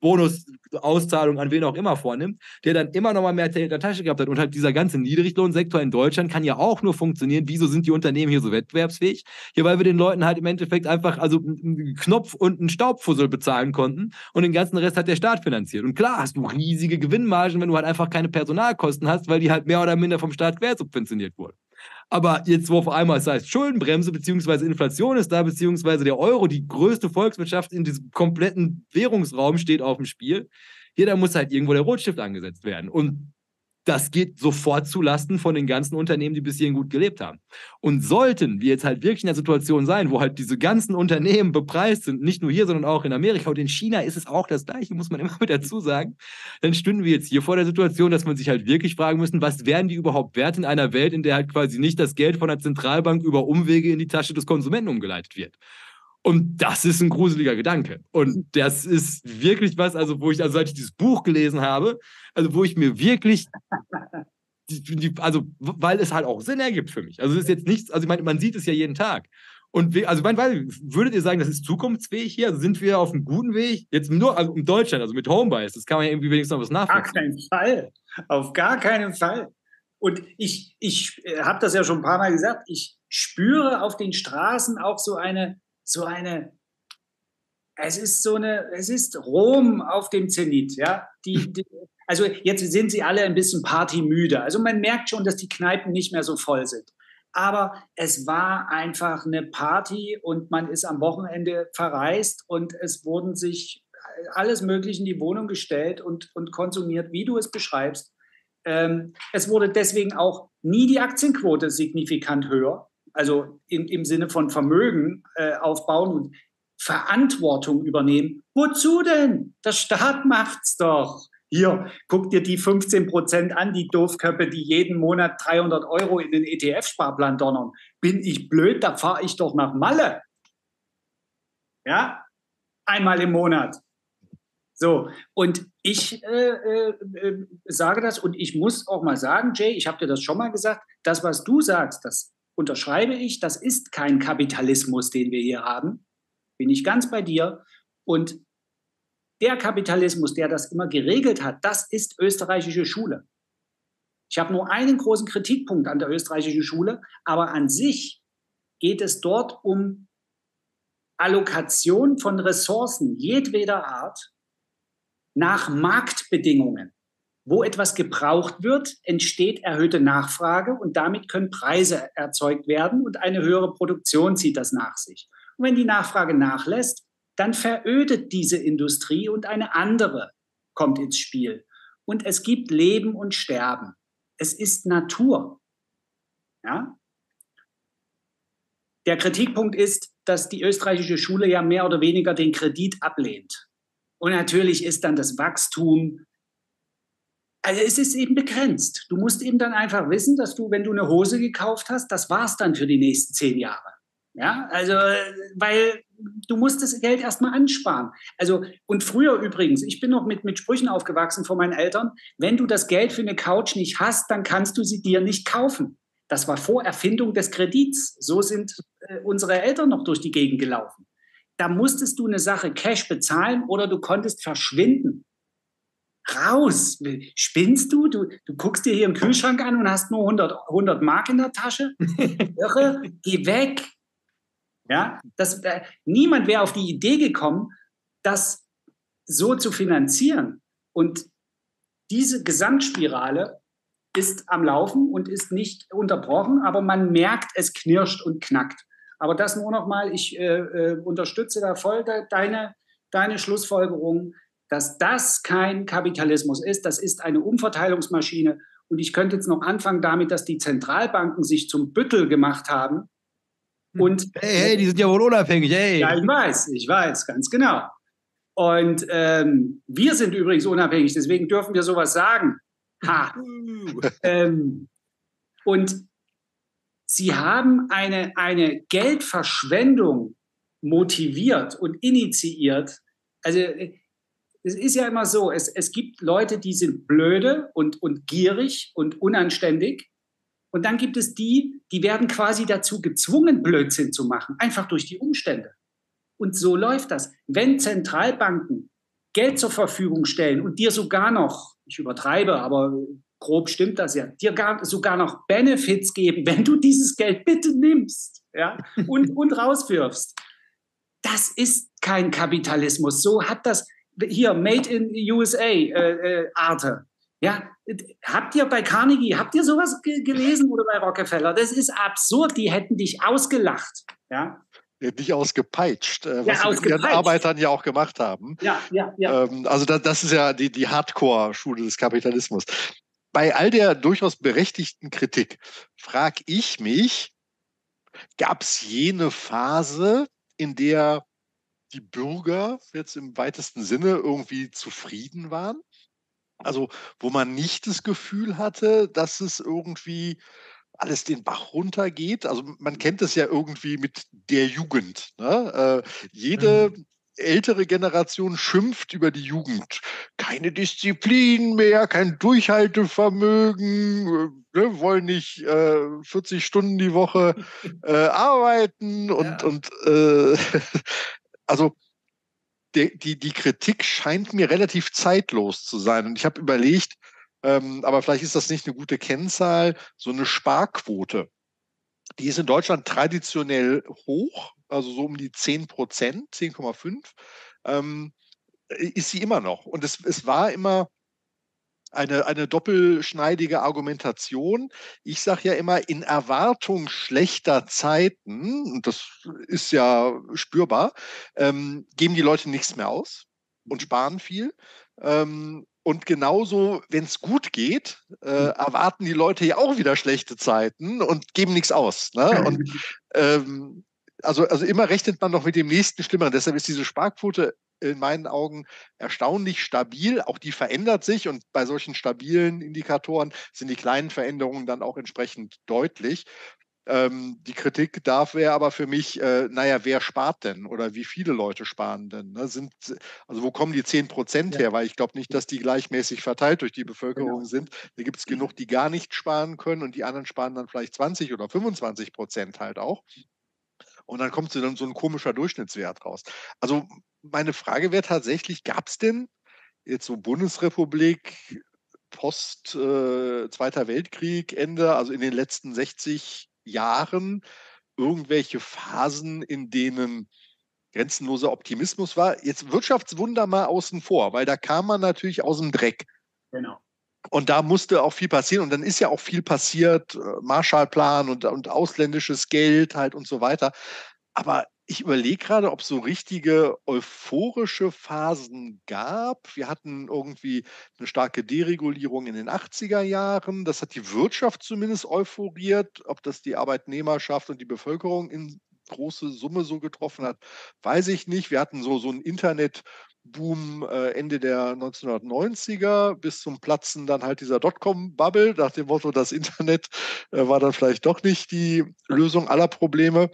Bonusauszahlung an wen auch immer vornimmt, der dann immer noch mal mehr in der Tasche gehabt hat. Und halt dieser ganze Niedriglohnsektor in Deutschland kann ja auch nur funktionieren. Wieso sind die Unternehmen hier so wettbewerbsfähig? Hier, weil wir den Leuten halt im Endeffekt einfach also einen Knopf und einen Staubfussel bezahlen konnten und den ganzen Rest hat der Staat finanziert. Und klar hast du riesige Gewinnmargen, wenn du halt einfach keine Personalkosten hast, weil die halt mehr oder minder vom Staat quersubventioniert wurden. Aber jetzt, wo auf einmal es heißt Schuldenbremse beziehungsweise Inflation ist da, beziehungsweise der Euro, die größte Volkswirtschaft in diesem kompletten Währungsraum steht auf dem Spiel, hier, da muss halt irgendwo der Rotstift angesetzt werden. Und das geht sofort zulasten von den ganzen Unternehmen, die bis hierhin gut gelebt haben. Und sollten wir jetzt halt wirklich in der Situation sein, wo halt diese ganzen Unternehmen bepreist sind, nicht nur hier, sondern auch in Amerika und in China ist es auch das Gleiche, muss man immer mit dazu sagen, dann stünden wir jetzt hier vor der Situation, dass man sich halt wirklich fragen müssen, was wären die überhaupt wert in einer Welt, in der halt quasi nicht das Geld von der Zentralbank über Umwege in die Tasche des Konsumenten umgeleitet wird. Und das ist ein gruseliger Gedanke. Und das ist wirklich was, also wo ich, also seit ich dieses Buch gelesen habe, also wo ich mir wirklich, die, die, also weil es halt auch Sinn ergibt für mich. Also es ist jetzt nichts, also ich meine, man sieht es ja jeden Tag. Und we, also mein, weil, würdet ihr sagen, das ist zukunftsfähig hier? Also sind wir auf einem guten Weg? Jetzt nur also in Deutschland, also mit Homebase, das kann man ja irgendwie wenigstens noch was nachvollziehen. Auf gar keinen Fall. Auf gar keinen Fall. Und ich, ich äh, habe das ja schon ein paar Mal gesagt, ich spüre auf den Straßen auch so eine, so eine, es ist so eine, es ist Rom auf dem Zenit, ja. Die, die, also jetzt sind sie alle ein bisschen partymüde. Also man merkt schon, dass die Kneipen nicht mehr so voll sind. Aber es war einfach eine Party und man ist am Wochenende verreist und es wurden sich alles Mögliche in die Wohnung gestellt und, und konsumiert, wie du es beschreibst. Ähm, es wurde deswegen auch nie die Aktienquote signifikant höher also in, im Sinne von Vermögen äh, aufbauen und Verantwortung übernehmen. Wozu denn? Der Staat macht's doch. Hier, guck dir die 15 Prozent an, die Doofköppe, die jeden Monat 300 Euro in den ETF-Sparplan donnern. Bin ich blöd, da fahre ich doch nach Malle. Ja, einmal im Monat. So, und ich äh, äh, äh sage das und ich muss auch mal sagen, Jay, ich habe dir das schon mal gesagt, das, was du sagst, das unterschreibe ich, das ist kein Kapitalismus, den wir hier haben. Bin ich ganz bei dir. Und der Kapitalismus, der das immer geregelt hat, das ist österreichische Schule. Ich habe nur einen großen Kritikpunkt an der österreichischen Schule, aber an sich geht es dort um Allokation von Ressourcen jedweder Art nach Marktbedingungen. Wo etwas gebraucht wird, entsteht erhöhte Nachfrage und damit können Preise erzeugt werden und eine höhere Produktion zieht das nach sich. Und wenn die Nachfrage nachlässt, dann verödet diese Industrie und eine andere kommt ins Spiel. Und es gibt Leben und Sterben. Es ist Natur. Ja? Der Kritikpunkt ist, dass die österreichische Schule ja mehr oder weniger den Kredit ablehnt. Und natürlich ist dann das Wachstum also es ist eben begrenzt. Du musst eben dann einfach wissen, dass du, wenn du eine Hose gekauft hast, das war's dann für die nächsten zehn Jahre. Ja, also, weil du musst das Geld erstmal ansparen. Also, und früher übrigens, ich bin noch mit, mit Sprüchen aufgewachsen von meinen Eltern, wenn du das Geld für eine Couch nicht hast, dann kannst du sie dir nicht kaufen. Das war vor Erfindung des Kredits. So sind äh, unsere Eltern noch durch die Gegend gelaufen. Da musstest du eine Sache Cash bezahlen oder du konntest verschwinden raus. Spinnst du? du? Du guckst dir hier im Kühlschrank an und hast nur 100, 100 Mark in der Tasche? Irre, geh weg. Ja, das, äh, niemand wäre auf die Idee gekommen, das so zu finanzieren. Und diese Gesamtspirale ist am Laufen und ist nicht unterbrochen, aber man merkt, es knirscht und knackt. Aber das nur noch mal, ich äh, äh, unterstütze da voll de, deine, deine Schlussfolgerung dass das kein Kapitalismus ist, das ist eine Umverteilungsmaschine. Und ich könnte jetzt noch anfangen damit, dass die Zentralbanken sich zum Büttel gemacht haben. Hm. Und Hey, hey, die sind ja wohl unabhängig, hey. ja, ich weiß, ich weiß, ganz genau. Und ähm, wir sind übrigens unabhängig, deswegen dürfen wir sowas sagen. Ha. ähm, und sie haben eine, eine Geldverschwendung motiviert und initiiert. Also es ist ja immer so, es, es gibt Leute, die sind blöde und, und gierig und unanständig. Und dann gibt es die, die werden quasi dazu gezwungen, Blödsinn zu machen, einfach durch die Umstände. Und so läuft das. Wenn Zentralbanken Geld zur Verfügung stellen und dir sogar noch, ich übertreibe, aber grob stimmt das ja, dir gar, sogar noch Benefits geben, wenn du dieses Geld bitte nimmst ja, und, und rauswirfst. Das ist kein Kapitalismus. So hat das hier Made in USA äh, äh, Arte. Ja, habt ihr bei Carnegie, habt ihr sowas ge gelesen oder bei Rockefeller? Das ist absurd. Die hätten dich ausgelacht. Ja, Nicht ausgepeitscht, äh, Ja, was mit ihren ausgepeitscht. Arbeitern ja auch gemacht haben. ja, ja. ja. Ähm, also da, das ist ja die, die Hardcore-Schule des Kapitalismus. Bei all der durchaus berechtigten Kritik frage ich mich, gab es jene Phase, in der die Bürger jetzt im weitesten Sinne irgendwie zufrieden waren? Also wo man nicht das Gefühl hatte, dass es irgendwie alles den Bach runtergeht. Also man kennt es ja irgendwie mit der Jugend. Ne? Äh, jede ältere Generation schimpft über die Jugend. Keine Disziplin mehr, kein Durchhaltevermögen, äh, ne, wollen nicht äh, 40 Stunden die Woche äh, arbeiten und, Ja. und äh, also die, die, die Kritik scheint mir relativ zeitlos zu sein. Und ich habe überlegt, ähm, aber vielleicht ist das nicht eine gute Kennzahl, so eine Sparquote. Die ist in Deutschland traditionell hoch, also so um die 10 Prozent, 10,5, ähm, ist sie immer noch. Und es, es war immer eine, eine doppelschneidige Argumentation. Ich sage ja immer, in Erwartung schlechter Zeiten, und das ist ja spürbar, ähm, geben die Leute nichts mehr aus und sparen viel. Ähm, und genauso, wenn es gut geht, äh, erwarten die Leute ja auch wieder schlechte Zeiten und geben nichts aus. Ne? Und ähm, also, also immer rechnet man noch mit dem nächsten Schlimmeren. Deshalb ist diese Sparquote in meinen Augen erstaunlich stabil. Auch die verändert sich und bei solchen stabilen Indikatoren sind die kleinen Veränderungen dann auch entsprechend deutlich. Ähm, die Kritik darf wäre aber für mich, äh, naja, wer spart denn oder wie viele Leute sparen denn? Ne? Sind, also wo kommen die 10 Prozent Ja. her? Weil ich glaube nicht, dass die gleichmäßig verteilt durch die Bevölkerung Genau. sind. Da gibt es genug, die gar nicht sparen können und die anderen sparen dann vielleicht 20 oder 25 Prozent halt auch. Und dann kommt so dann so ein komischer Durchschnittswert raus. Also meine Frage wäre tatsächlich, gab es denn jetzt so Bundesrepublik, Post äh, Zweiter Weltkrieg, Ende, also in den letzten 60 Jahren irgendwelche Phasen, in denen grenzenloser Optimismus war? Jetzt Wirtschaftswunder mal außen vor, weil da kam man natürlich aus dem Dreck. Genau. Und da musste auch viel passieren. Und dann ist ja auch viel passiert, äh, Marshallplan und, und ausländisches Geld halt und so weiter. Aber ich überlege gerade, ob es so richtige euphorische Phasen gab. Wir hatten irgendwie eine starke Deregulierung in den 80er Jahren. Das hat die Wirtschaft zumindest euphoriert. Ob das die Arbeitnehmerschaft und die Bevölkerung in große Summe so getroffen hat, weiß ich nicht. Wir hatten so, so einen Internetboom äh, Ende der 1990er bis zum Platzen dann halt dieser Dotcom-Bubble, nach dem Motto, das Internet äh, war dann vielleicht doch nicht die Lösung aller Probleme.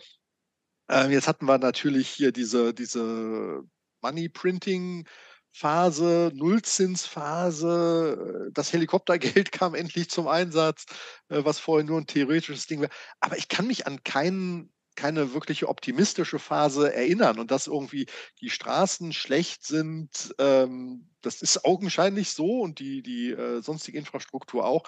Ähm, jetzt hatten wir natürlich hier diese, diese Money-Printing- Phase, Nullzinsphase, das Helikoptergeld kam endlich zum Einsatz, äh, was vorher nur ein theoretisches Ding war. Aber ich kann mich an keinen, keine wirkliche optimistische Phase erinnern und dass irgendwie die Straßen schlecht sind, ähm, das ist augenscheinlich so und die, die äh, sonstige Infrastruktur auch.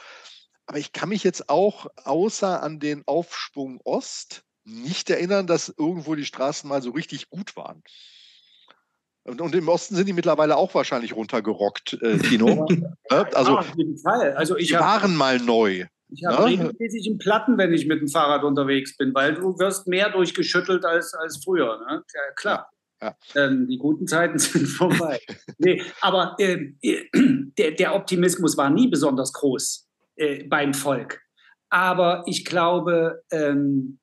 Aber ich kann mich jetzt auch außer an den Aufschwung Ost nicht erinnern, dass irgendwo die Straßen mal so richtig gut waren. Und, und im Osten sind die mittlerweile auch wahrscheinlich runtergerockt, äh, Tino. Ne? Also auf jeden Fall. Also ich die habe waren mal neu. ich hab Ja. regelmäßig einen Platten, wenn ich mit dem Fahrrad unterwegs bin, weil du wirst mehr durchgeschüttelt als, als früher. Ne? Ja, klar. Ja. Ähm, die guten Zeiten sind vorbei. nee, aber äh, der, der, Optimismus war nie besonders groß äh, beim Volk. Aber ich glaube, ähm,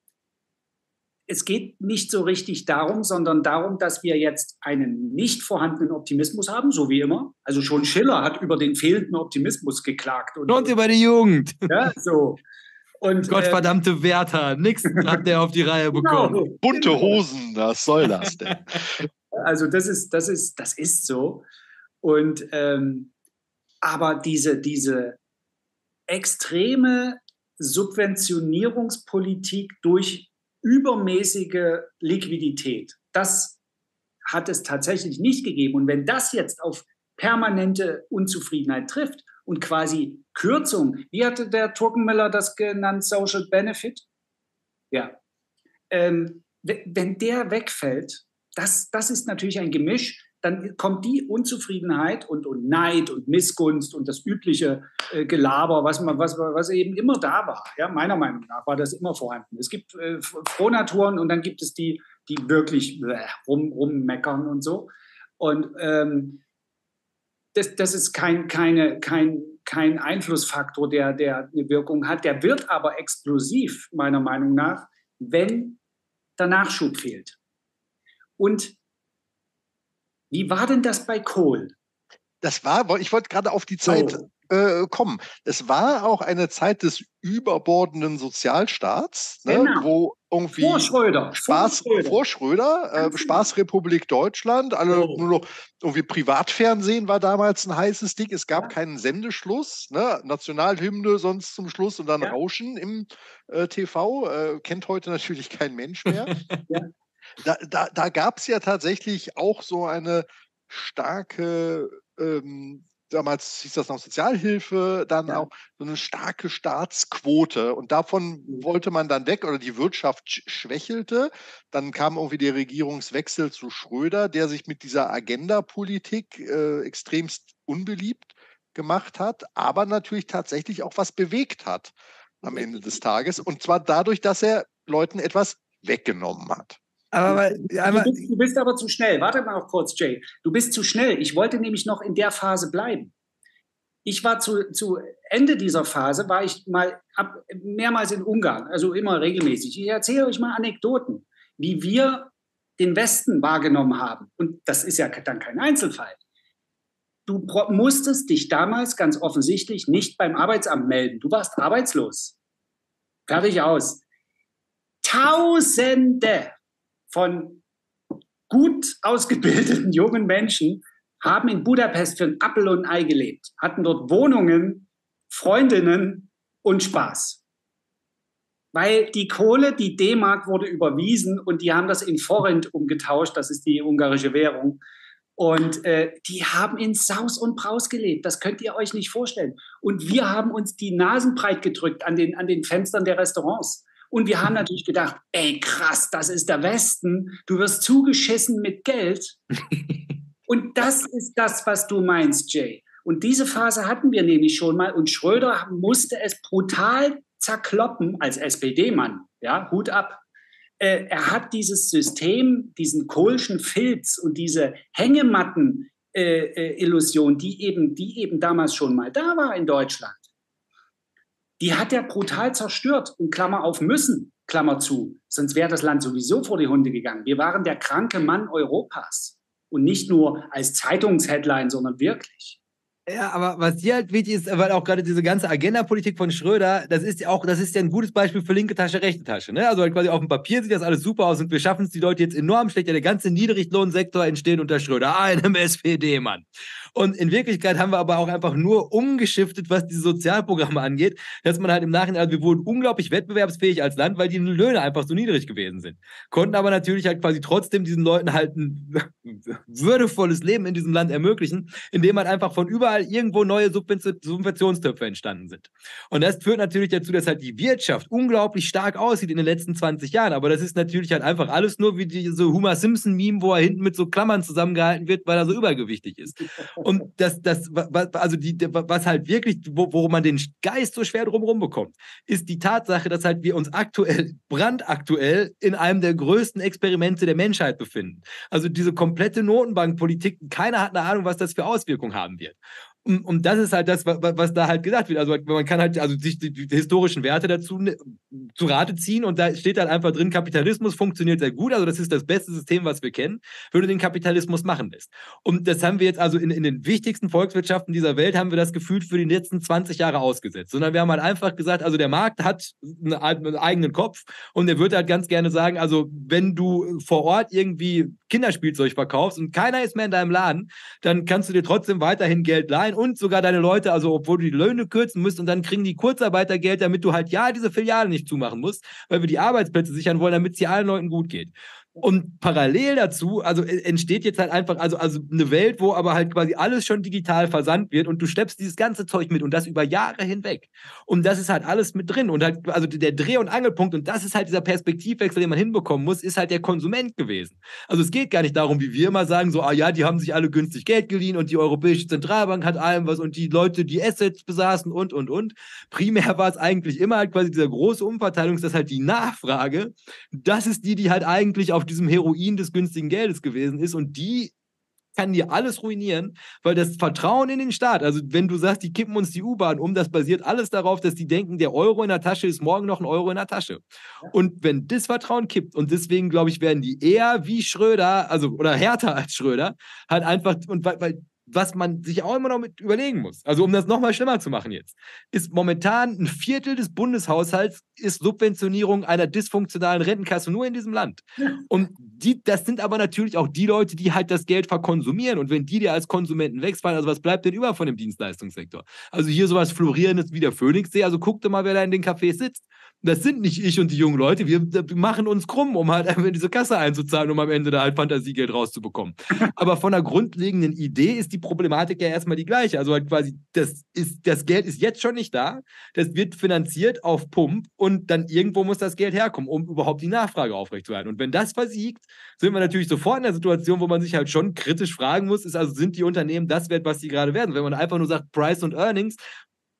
es geht nicht so richtig darum, sondern darum, dass wir jetzt einen nicht vorhandenen Optimismus haben, so wie immer. Also schon Schiller hat über den fehlenden Optimismus geklagt. Und, und über die Jugend. Ja, so. Und, Gottverdammte äh, Werther, nichts hat der auf die Reihe genau. bekommen. Genau. Bunte Hosen, was soll das denn? Also das ist, das ist, das ist so. Und ähm, aber diese, diese extreme Subventionierungspolitik durch übermäßige Liquidität, das hat es tatsächlich nicht gegeben. Und wenn das jetzt auf permanente Unzufriedenheit trifft und quasi Kürzung, wie hatte der Turkenmüller das genannt, Social Benefit? Ja. Ähm, wenn der wegfällt, das, das ist natürlich ein Gemisch, dann kommt die Unzufriedenheit und, und Neid und Missgunst und das übliche äh, Gelaber, was, man, was, was eben immer da war. Ja, meiner Meinung nach war das immer vorhanden. Es gibt äh, Frohnaturen und dann gibt es die, die wirklich äh, rum, rummeckern und so. Und ähm, das, das ist kein, keine, kein, kein Einflussfaktor, der, der eine Wirkung hat. Der wird aber explosiv, meiner Meinung nach, wenn der Nachschub fehlt. Und wie war denn das bei Kohl? Das war, ich wollte gerade auf die Zeit so. äh, kommen. Es war auch eine Zeit des überbordenden Sozialstaats, ne, genau. wo irgendwie vor Schröder, Spaß, vor Schröder, vor Schröder äh, genau. Spaßrepublik Deutschland, alle oh. nur noch irgendwie Privatfernsehen war damals ein heißes Ding. Es gab ja. keinen Sendeschluss, ne? Nationalhymne sonst zum Schluss und dann ja. Rauschen im äh, TV. Äh, kennt heute natürlich kein Mensch mehr. ja da, da, da gab es ja tatsächlich auch so eine starke, ähm, damals hieß das noch Sozialhilfe, dann ja. auch so eine starke Staatsquote. Und davon mhm. wollte man dann weg oder die Wirtschaft schwächelte. Dann kam irgendwie der Regierungswechsel zu Schröder, der sich mit dieser Agenda-Politik äh, extremst unbeliebt gemacht hat, aber natürlich tatsächlich auch was bewegt hat am Ende des Tages. Und zwar dadurch, dass er Leuten etwas weggenommen hat. Aber, aber du, bist, du, bist, aber zu schnell. Warte mal noch kurz, Jay. Du bist zu schnell. Ich wollte nämlich noch in der Phase bleiben. Ich war zu, zu Ende dieser Phase, war ich mal ab, mehrmals in Ungarn, also immer regelmäßig. Ich erzähle euch mal Anekdoten, wie wir den Westen wahrgenommen haben. Und das ist ja dann kein Einzelfall. Du musstest dich damals ganz offensichtlich nicht beim Arbeitsamt melden. Du warst arbeitslos. Fertig aus. Tausende von gut ausgebildeten jungen Menschen haben in Budapest für ein Appel und ein Ei gelebt, hatten dort Wohnungen, Freundinnen und Spaß. Weil die Kohle, die D-Mark wurde überwiesen und die haben das in Forint umgetauscht, das ist die ungarische Währung. Und äh, die haben in Saus und Braus gelebt. Das könnt ihr euch nicht vorstellen. Und wir haben uns die Nasen breit gedrückt an den, an den Fenstern der Restaurants. Und wir haben natürlich gedacht, ey, krass, das ist der Westen. Du wirst zugeschissen mit Geld. Und das ist das, was du meinst, Jay. Und diese Phase hatten wir nämlich schon mal. Und Schröder musste es brutal zerkloppen als SPD-Mann. Ja, Hut ab. Äh, er hat dieses System, diesen kohlschen Filz und diese Hängematten-Illusion, äh, äh, die, eben, die eben damals schon mal da war in Deutschland, die hat er brutal zerstört, und Klammer auf müssen, Klammer zu. Sonst wäre das Land sowieso vor die Hunde gegangen. Wir waren der kranke Mann Europas. Und nicht nur als Zeitungsheadline, sondern wirklich. Ja, aber was hier halt wichtig ist, weil auch gerade diese ganze Agenda-Politik von Schröder, das ist ja auch, das ist ja ein gutes Beispiel für linke Tasche, rechte Tasche. Ne? Also halt quasi auf dem Papier sieht das alles super aus und wir schaffen es die Leute jetzt enorm schlecht. Ja, der ganze Niedriglohnsektor entsteht unter Schröder, einem SPD-Mann. Und in Wirklichkeit haben wir aber auch einfach nur umgeschiftet, was diese Sozialprogramme angeht, dass man halt im Nachhinein, also wir wurden unglaublich wettbewerbsfähig als Land, weil die Löhne einfach so niedrig gewesen sind. Konnten aber natürlich halt quasi trotzdem diesen Leuten halt ein würdevolles Leben in diesem Land ermöglichen, indem man einfach von überall überall irgendwo neue Subventionstöpfe entstanden sind. Und das führt natürlich dazu, dass halt die Wirtschaft unglaublich stark aussieht in den letzten 20 Jahren. Aber das ist natürlich halt einfach alles nur wie diese Homer Simpson-Meme, wo er hinten mit so Klammern zusammengehalten wird, weil er so übergewichtig ist. Und das, das, also die, was halt wirklich, worum man den Geist so schwer drumherum bekommt, ist die Tatsache, dass halt wir uns aktuell, brandaktuell, in einem der größten Experimente der Menschheit befinden. Also diese komplette Notenbankpolitik, keiner hat eine Ahnung, was das für Auswirkungen haben wird. Und, und das ist halt das, was, was, da halt gesagt wird. Also man kann halt also sich die, die historischen Werte dazu ne, zu Rate ziehen und da steht halt einfach drin, Kapitalismus funktioniert sehr gut, also das ist das beste System, was wir kennen, würde den Kapitalismus machen lässt. Und das haben wir jetzt also in, in den wichtigsten Volkswirtschaften dieser Welt, haben wir das gefühlt für die letzten 20 Jahre ausgesetzt. Sondern wir haben halt einfach gesagt, also der Markt hat einen, einen eigenen Kopf und der würde halt ganz gerne sagen, also wenn du vor Ort irgendwie Kinderspielzeug verkaufst und keiner ist mehr in deinem Laden, dann kannst du dir trotzdem weiterhin Geld leihen und sogar deine Leute, also obwohl du die Löhne kürzen musst und dann kriegen die Kurzarbeitergeld, damit du halt ja diese Filiale nicht zumachen musst, weil wir die Arbeitsplätze sichern wollen, damit es hier allen Leuten gut geht. Und parallel dazu, also äh, entsteht jetzt halt einfach, also, also eine Welt, wo aber halt quasi alles schon digital versandt wird und du schleppst dieses ganze Zeug mit und das über Jahre hinweg. Und das ist halt alles mit drin. Und halt, also der Dreh- und Angelpunkt, und das ist halt dieser Perspektivwechsel, den man hinbekommen muss, ist halt der Konsument gewesen. Also es geht gar nicht darum, wie wir immer sagen, so, ah ja, die haben sich alle günstig Geld geliehen und die Europäische Zentralbank hat allem was und die Leute, die Assets besaßen und, und, und. Primär war es eigentlich immer halt quasi dieser große Umverteilung, dass halt die Nachfrage, das ist die, die halt eigentlich auf diesem Heroin des günstigen Geldes gewesen ist und die kann dir alles ruinieren, weil das Vertrauen in den Staat, also wenn du sagst, die kippen uns die U-Bahn um, das basiert alles darauf, dass die denken, der Euro in der Tasche ist morgen noch ein Euro in der Tasche. Und wenn das Vertrauen kippt, und deswegen glaube ich, werden die eher wie Schröder, also oder härter als Schröder, halt einfach, und weil, weil was man sich auch immer noch mit überlegen muss, also um das nochmal schlimmer zu machen jetzt, ist momentan ein Viertel des Bundeshaushalts ist Subventionierung einer dysfunktionalen Rentenkasse nur in diesem Land. Und die, das sind aber natürlich auch die Leute, die halt das Geld verkonsumieren. Und wenn die dir als Konsumenten wegfallen, also was bleibt denn über von dem Dienstleistungssektor? Also hier sowas Florierendes wie der Phoenixsee, also guck dir mal, wer da in den Cafés sitzt. Das sind nicht ich und die jungen Leute. Wir, machen uns krumm, um halt einfach in diese Kasse einzuzahlen, um am Ende da halt Fantasiegeld rauszubekommen. Aber von der grundlegenden Idee ist die Problematik ja erstmal die gleiche. Also halt quasi, das, ist, das Geld ist jetzt schon nicht da. Das wird finanziert auf Pump und dann irgendwo muss das Geld herkommen, um überhaupt die Nachfrage aufrechtzuerhalten. Und wenn das versiegt, sind wir natürlich sofort in der Situation, wo man sich halt schon kritisch fragen muss, ist also, sind die Unternehmen das wert, was sie gerade werden? Wenn man einfach nur sagt, Price und Earnings,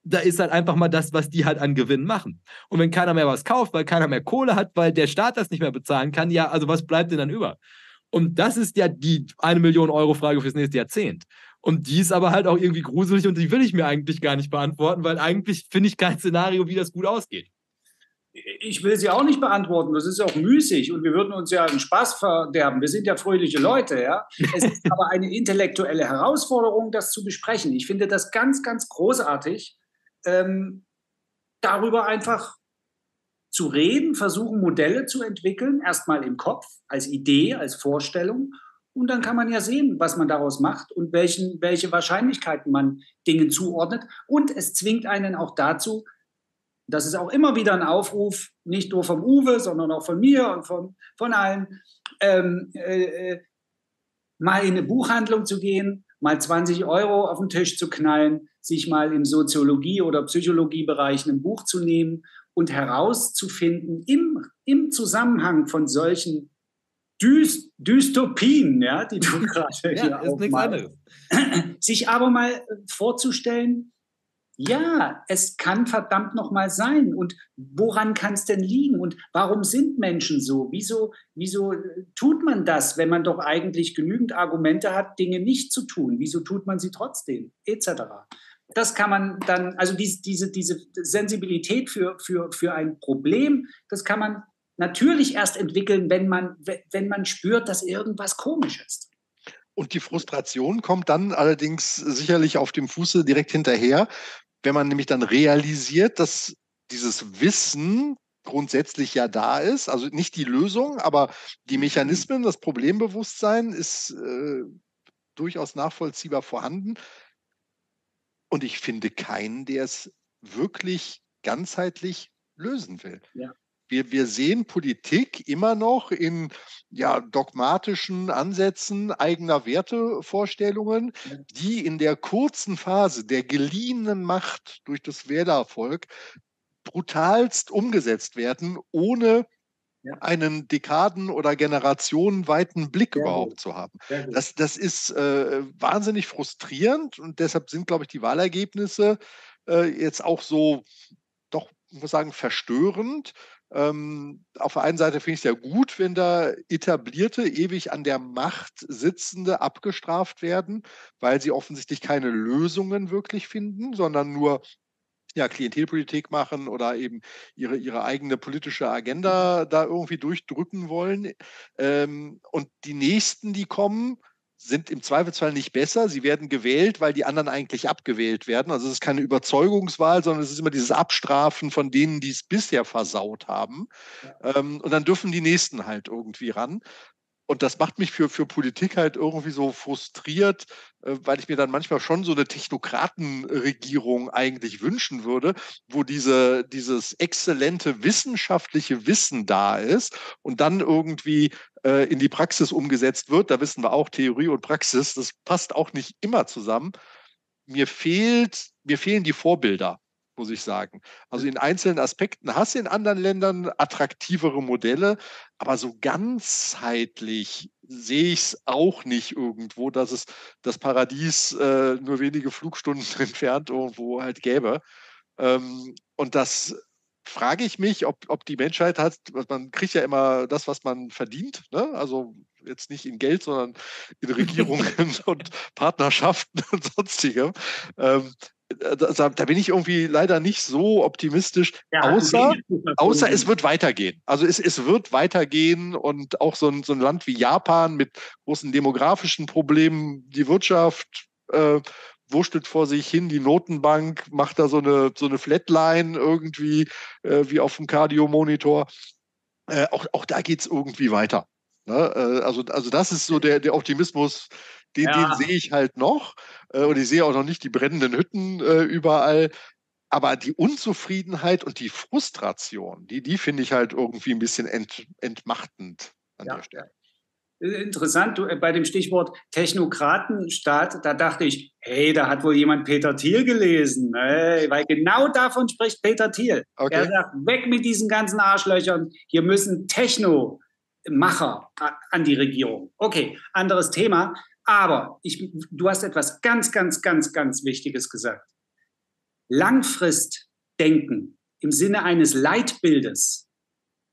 da ist halt einfach mal das, was die halt an Gewinn machen. Und wenn keiner mehr was kauft, weil keiner mehr Kohle hat, weil der Staat das nicht mehr bezahlen kann, ja, also was bleibt denn dann über? Und das ist ja die eine Million Euro Frage fürs nächste Jahrzehnt. Und die ist aber halt auch irgendwie gruselig und die will ich mir eigentlich gar nicht beantworten, weil eigentlich finde ich kein Szenario, wie das gut ausgeht. Ich will sie auch nicht beantworten. Das ist ja auch müßig und wir würden uns ja einen Spaß verderben. Wir sind ja fröhliche Leute, ja. Es ist aber eine intellektuelle Herausforderung, das zu besprechen. Ich finde das ganz, ganz großartig, ähm, darüber einfach zu reden, versuchen Modelle zu entwickeln, erstmal im Kopf, als Idee, als Vorstellung. Und dann kann man ja sehen, was man daraus macht und welchen, welche Wahrscheinlichkeiten man Dingen zuordnet. Und es zwingt einen auch dazu, das ist auch immer wieder ein Aufruf, nicht nur vom Uwe, sondern auch von mir und von, von allen, ähm, äh, äh mal in eine Buchhandlung zu gehen, mal 20 Euro auf den Tisch zu knallen, sich mal im Soziologie- oder Psychologiebereich ein Buch zu nehmen und herauszufinden im, im Zusammenhang von solchen Dys Dystopien, ja, die du gerade ja, hier ist nichts anderes. sich aber mal vorzustellen, ja, es kann verdammt noch mal sein. Und woran kann es denn liegen? Und warum sind Menschen so? Wieso, wieso tut man das, wenn man doch eigentlich genügend Argumente hat, Dinge nicht zu tun? Wieso tut man sie trotzdem? Etc. Das kann man dann, also diese, diese, diese Sensibilität für, für, für ein Problem, das kann man natürlich erst entwickeln, wenn man, wenn man spürt, dass irgendwas komisch ist. Und die Frustration kommt dann allerdings sicherlich auf dem Fuße direkt hinterher, wenn man nämlich dann realisiert, dass dieses Wissen grundsätzlich ja da ist, also nicht die Lösung, aber die. Mechanismen, das Problembewusstsein ist äh, durchaus nachvollziehbar vorhanden. Und ich finde keinen, der es wirklich ganzheitlich lösen will. Ja. wir, wir sehen Politik immer noch in ja, dogmatischen Ansätzen eigener Wertevorstellungen, die in der kurzen Phase der geliehenen Macht durch das Wählervolk brutalst umgesetzt werden, ohne ja. einen Dekaden- oder generationenweiten Blick Sehr überhaupt gut. zu haben. Das, das ist äh, wahnsinnig frustrierend und deshalb sind, glaube ich, die Wahlergebnisse äh, jetzt auch so, doch, ich muss sagen, verstörend. Ähm, auf der einen Seite finde ich es ja gut, wenn da etablierte, ewig an der Macht sitzende abgestraft werden, weil sie offensichtlich keine Lösungen wirklich finden, sondern nur ja, Klientelpolitik machen oder eben ihre, ihre eigene politische Agenda da irgendwie durchdrücken wollen. Ähm, und die nächsten, die kommen, sind im Zweifelsfall nicht besser. Sie werden gewählt, weil die anderen eigentlich abgewählt werden. Also es ist keine Überzeugungswahl, sondern es ist immer dieses Abstrafen von denen, die es bisher versaut haben. Ja. Ähm, und dann dürfen die Nächsten halt irgendwie ran. Und das macht mich für, für Politik halt irgendwie so frustriert, äh, weil ich mir dann manchmal schon so eine Technokratenregierung eigentlich wünschen würde, wo diese, dieses exzellente wissenschaftliche Wissen da ist und dann irgendwie äh, in die Praxis umgesetzt wird. Da wissen wir auch Theorie und Praxis, das passt auch nicht immer zusammen. Mir fehlt, mir fehlen die Vorbilder muss ich sagen. Also in einzelnen Aspekten hast du in anderen Ländern attraktivere Modelle, aber so ganzheitlich sehe ich es auch nicht irgendwo, dass es das Paradies äh, nur wenige Flugstunden entfernt irgendwo halt gäbe. Ähm, und das frage ich mich, ob, ob die Menschheit hat, man kriegt ja immer das, was man verdient, ne? also jetzt nicht in Geld, sondern in Regierungen und Partnerschaften und sonstigem. Ähm, da, da, bin ich irgendwie leider nicht so optimistisch, ja, außer, außer es wird weitergehen. Also es, es wird weitergehen und auch so ein, so ein Land wie Japan mit großen demografischen Problemen, die Wirtschaft äh, wurschtelt vor sich hin, die Notenbank macht da so eine, so eine Flatline irgendwie, äh, wie auf dem Cardio-Monitor. Äh, auch, auch da geht es irgendwie weiter. Ne? Äh, also, also das ist so der, der Optimismus, den, ja. den sehe ich halt noch. Äh, und ich sehe auch noch nicht die brennenden Hütten äh, überall. Aber die Unzufriedenheit und die Frustration, die, die finde ich halt irgendwie ein bisschen ent, entmachtend an ja. der Stelle. Äh, interessant, bei dem Stichwort Technokratenstaat, da dachte ich, hey, da hat wohl jemand Peter Thiel gelesen, hey, weil genau davon spricht Peter Thiel. Okay. Er sagt, weg mit diesen ganzen Arschlöchern, hier müssen Technomacher an die Regierung. Okay, anderes Thema. Aber ich, du hast etwas ganz, ganz, ganz, ganz Wichtiges gesagt. Langfristdenken im Sinne eines Leitbildes.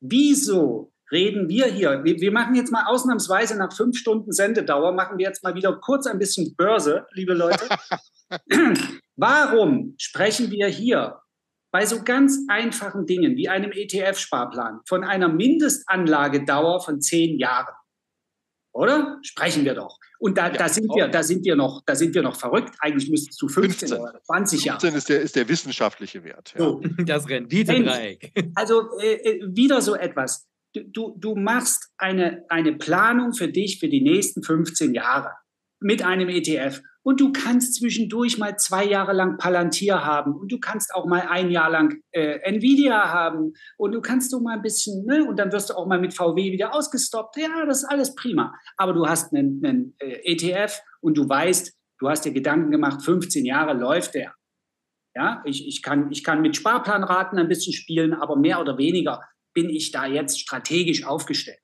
Wieso reden wir hier? Wir, wir, machen jetzt mal ausnahmsweise nach fünf Stunden Sendedauer, machen wir jetzt mal wieder kurz ein bisschen Börse, liebe Leute. Warum sprechen wir hier bei so ganz einfachen Dingen wie einem ETF-Sparplan von einer Mindestanlagedauer von zehn Jahren? Oder? Sprechen wir doch. Und da, ja, da, sind wir, da sind wir noch, da sind wir noch verrückt. Eigentlich müsstest du 15, 15 oder 20 Jahre. 15 ist der, ist der wissenschaftliche Wert. Ja. So. Das Renditedreieck. Also äh, äh, wieder so etwas. Du, du machst eine, eine Planung für dich für die nächsten 15 Jahre mit einem ETF. Und du kannst zwischendurch mal zwei Jahre lang Palantir haben und du kannst auch mal ein Jahr lang äh, Nvidia haben und du kannst du mal ein bisschen, ne, und dann wirst du auch mal mit VW wieder ausgestoppt. Ja, das ist alles prima. Aber du hast einen, einen äh, ETF und du weißt, du hast dir Gedanken gemacht, 15 Jahre läuft der. Ja, ich, ich, kann, ich kann mit Sparplanraten ein bisschen spielen, aber mehr oder weniger bin ich da jetzt strategisch aufgestellt.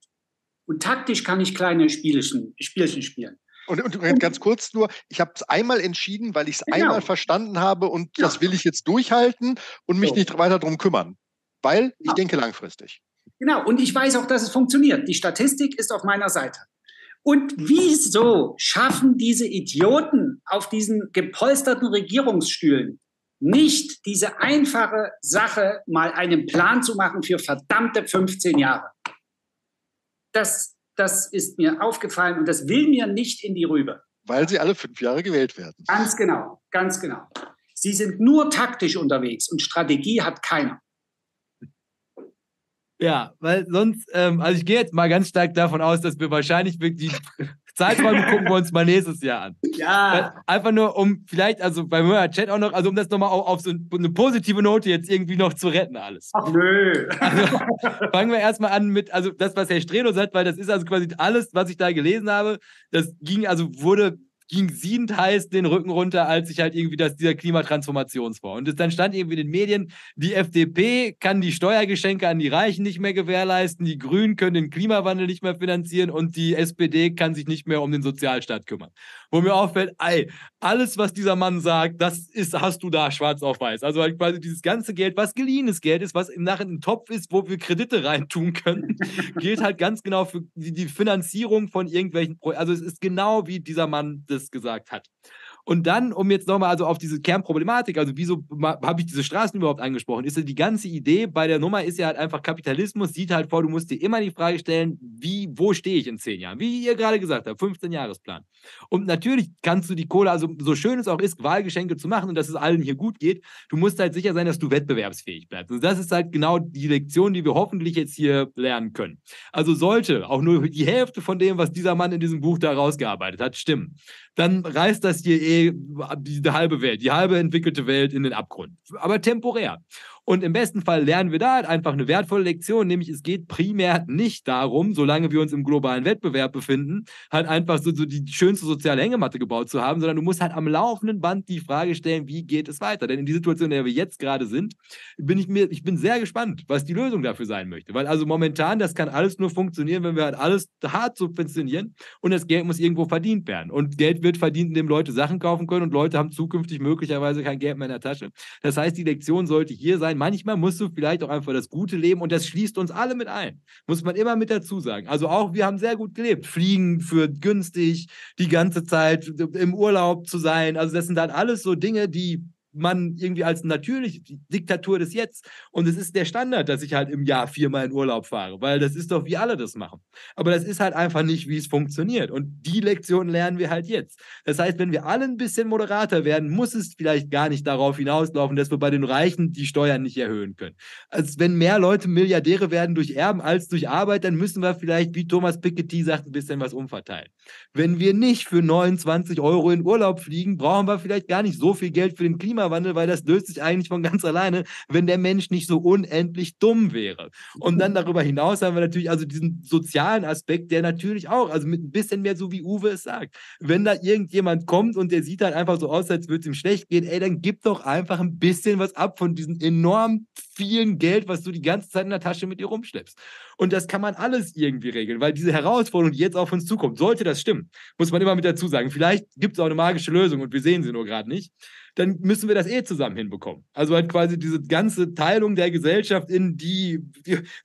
Und taktisch kann ich kleine Spielchen, Spielchen spielen. Und, und, ganz kurz nur, ich habe es einmal entschieden, weil ich es genau. einmal verstanden habe und ja. das will ich jetzt durchhalten und mich so. nicht weiter darum kümmern, weil ich ja. denke langfristig. Genau, und ich weiß auch, dass es funktioniert. Die Statistik ist auf meiner Seite. Und wieso schaffen diese Idioten auf diesen gepolsterten Regierungsstühlen nicht diese einfache Sache, mal einen Plan zu machen für verdammte 15 Jahre? Das das ist mir aufgefallen und das will mir nicht in die Rübe. Weil sie alle fünf Jahre gewählt werden. Ganz genau, ganz genau. Sie sind nur taktisch unterwegs und Strategie hat keiner. Ja, weil sonst, ähm, also ich gehe jetzt mal ganz stark davon aus, dass wir wahrscheinlich wirklich Zeiträume gucken wir uns mal nächstes Jahr an. Ja. Einfach nur, um vielleicht, also beim Chat auch noch, also um das nochmal auf, auf so eine positive Note jetzt irgendwie noch zu retten, alles. Ach nö. Also, fangen wir erstmal an mit, also das, was Herr Strelo sagt, weil das ist also quasi alles, was ich da gelesen habe, das ging, also wurde ging siedend heiß den Rücken runter, als ich halt irgendwie das, dieser Klimatransformationsfonds. Und dann stand irgendwie in den Medien, die FDP kann die Steuergeschenke an die Reichen nicht mehr gewährleisten, die Grünen können den Klimawandel nicht mehr finanzieren und die SPD kann sich nicht mehr um den Sozialstaat kümmern. Wo mir auffällt, ey, alles, was dieser Mann sagt, das ist, hast du da schwarz auf weiß. Also halt quasi dieses ganze Geld, was geliehenes Geld ist, was im Nachhinein ein Topf ist, wo wir Kredite reintun können, gilt halt ganz genau für die, die Finanzierung von irgendwelchen Projekten. Also es ist genau wie dieser Mann das gesagt hat. Und dann, um jetzt nochmal also auf diese Kernproblematik, also wieso habe ich diese Straßen überhaupt angesprochen, ist ja die ganze Idee bei der Nummer ist ja halt einfach Kapitalismus, sieht halt vor, du musst dir immer die Frage stellen, wie, wo stehe ich in zehn Jahren? Wie ihr gerade gesagt habt, 15-Jahresplan. Und natürlich kannst du die Kohle, also so schön es auch ist, Wahlgeschenke zu machen und dass es allen hier gut geht, du musst halt sicher sein, dass du wettbewerbsfähig bleibst. Und das ist halt genau die Lektion, die wir hoffentlich jetzt hier lernen können. Also sollte auch nur die Hälfte von dem, was dieser Mann in diesem Buch da rausgearbeitet hat, stimmen, dann reißt das hier eh die halbe Welt, die halbe entwickelte Welt in den Abgrund. Aber temporär. Und im besten Fall lernen wir da halt einfach eine wertvolle Lektion, nämlich es geht primär nicht darum, solange wir uns im globalen Wettbewerb befinden, halt einfach so, so die schönste soziale Hängematte gebaut zu haben, sondern du musst halt am laufenden Band die Frage stellen, wie geht es weiter? Denn in die Situation, in der wir jetzt gerade sind, bin ich mir, ich bin sehr gespannt, was die Lösung dafür sein möchte. Weil also momentan, das kann alles nur funktionieren, wenn wir halt alles hart subventionieren und das Geld muss irgendwo verdient werden. Und Geld wird verdient, indem Leute Sachen kaufen können und Leute haben zukünftig möglicherweise kein Geld mehr in der Tasche. Das heißt, die Lektion sollte hier sein, sein. Manchmal musst du vielleicht auch einfach das Gute leben und das schließt uns alle mit ein. Muss man immer mit dazu sagen. Also auch wir haben sehr gut gelebt. Fliegen für günstig, die ganze Zeit im Urlaub zu sein. Also das sind dann alles so Dinge, die man irgendwie als natürlich Diktatur des Jetzt. Und es ist der Standard, dass ich halt im Jahr viermal in Urlaub fahre, weil das ist doch, wie alle das machen. Aber das ist halt einfach nicht, wie es funktioniert. Und die Lektion lernen wir halt jetzt. Das heißt, wenn wir alle ein bisschen moderater werden, muss es vielleicht gar nicht darauf hinauslaufen, dass wir bei den Reichen die Steuern nicht erhöhen können. Als wenn mehr Leute Milliardäre werden durch Erben als durch Arbeit, dann müssen wir vielleicht, wie Thomas Piketty sagt, ein bisschen was umverteilen. Wenn wir nicht für 29 Euro in Urlaub fliegen, brauchen wir vielleicht gar nicht so viel Geld für den Klima Klimawandel, weil das löst sich eigentlich von ganz alleine, wenn der Mensch nicht so unendlich dumm wäre. Und dann darüber hinaus haben wir natürlich also diesen sozialen Aspekt, der natürlich auch, also mit ein bisschen mehr so wie Uwe es sagt. Wenn da irgendjemand kommt und der sieht halt einfach so aus, als würde es ihm schlecht gehen, ey, dann gib doch einfach ein bisschen was ab von diesem enorm vielen Geld, was du die ganze Zeit in der Tasche mit dir rumschleppst. Und das kann man alles irgendwie regeln, weil diese Herausforderung, die jetzt auf uns zukommt, sollte das stimmen, muss man immer mit dazu sagen. Vielleicht gibt es auch eine magische Lösung und wir sehen sie nur gerade nicht dann müssen wir das eh zusammen hinbekommen. Also halt quasi diese ganze Teilung der Gesellschaft in die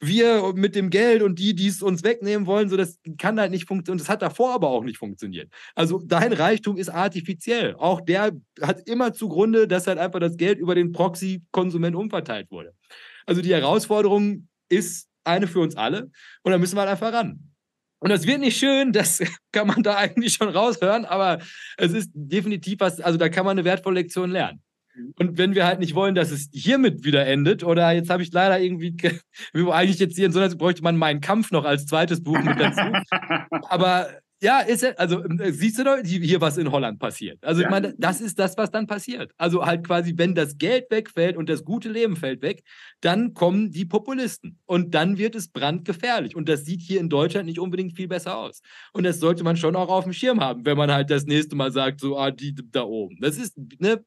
wir mit dem Geld und die, die es uns wegnehmen wollen, so das kann halt nicht funktionieren. Und das hat davor aber auch nicht funktioniert. Also dein Reichtum ist artifiziell. Auch der hat immer zugrunde, dass halt einfach das Geld über den Proxy-Konsument umverteilt wurde. Also die Herausforderung ist eine für uns alle und da müssen wir halt einfach ran. Und das wird nicht schön, das kann man da eigentlich schon raushören, aber es ist definitiv was, also da kann man eine wertvolle Lektion lernen. Und wenn wir halt nicht wollen, dass es hiermit wieder endet, oder jetzt habe ich leider irgendwie, eigentlich jetzt hier in so einer, bräuchte man meinen Kampf noch als zweites Buch mit dazu. aber ja, ist also äh, siehst du doch hier, was in Holland passiert. Also ja. ich meine, das ist das, was dann passiert. Also halt quasi, wenn das Geld wegfällt und das gute Leben fällt weg, dann kommen die Populisten und dann wird es brandgefährlich. Und das sieht hier in Deutschland nicht unbedingt viel besser aus. Und das sollte man schon auch auf dem Schirm haben, wenn man halt das nächste Mal sagt, so ah die da oben. Das ist ne,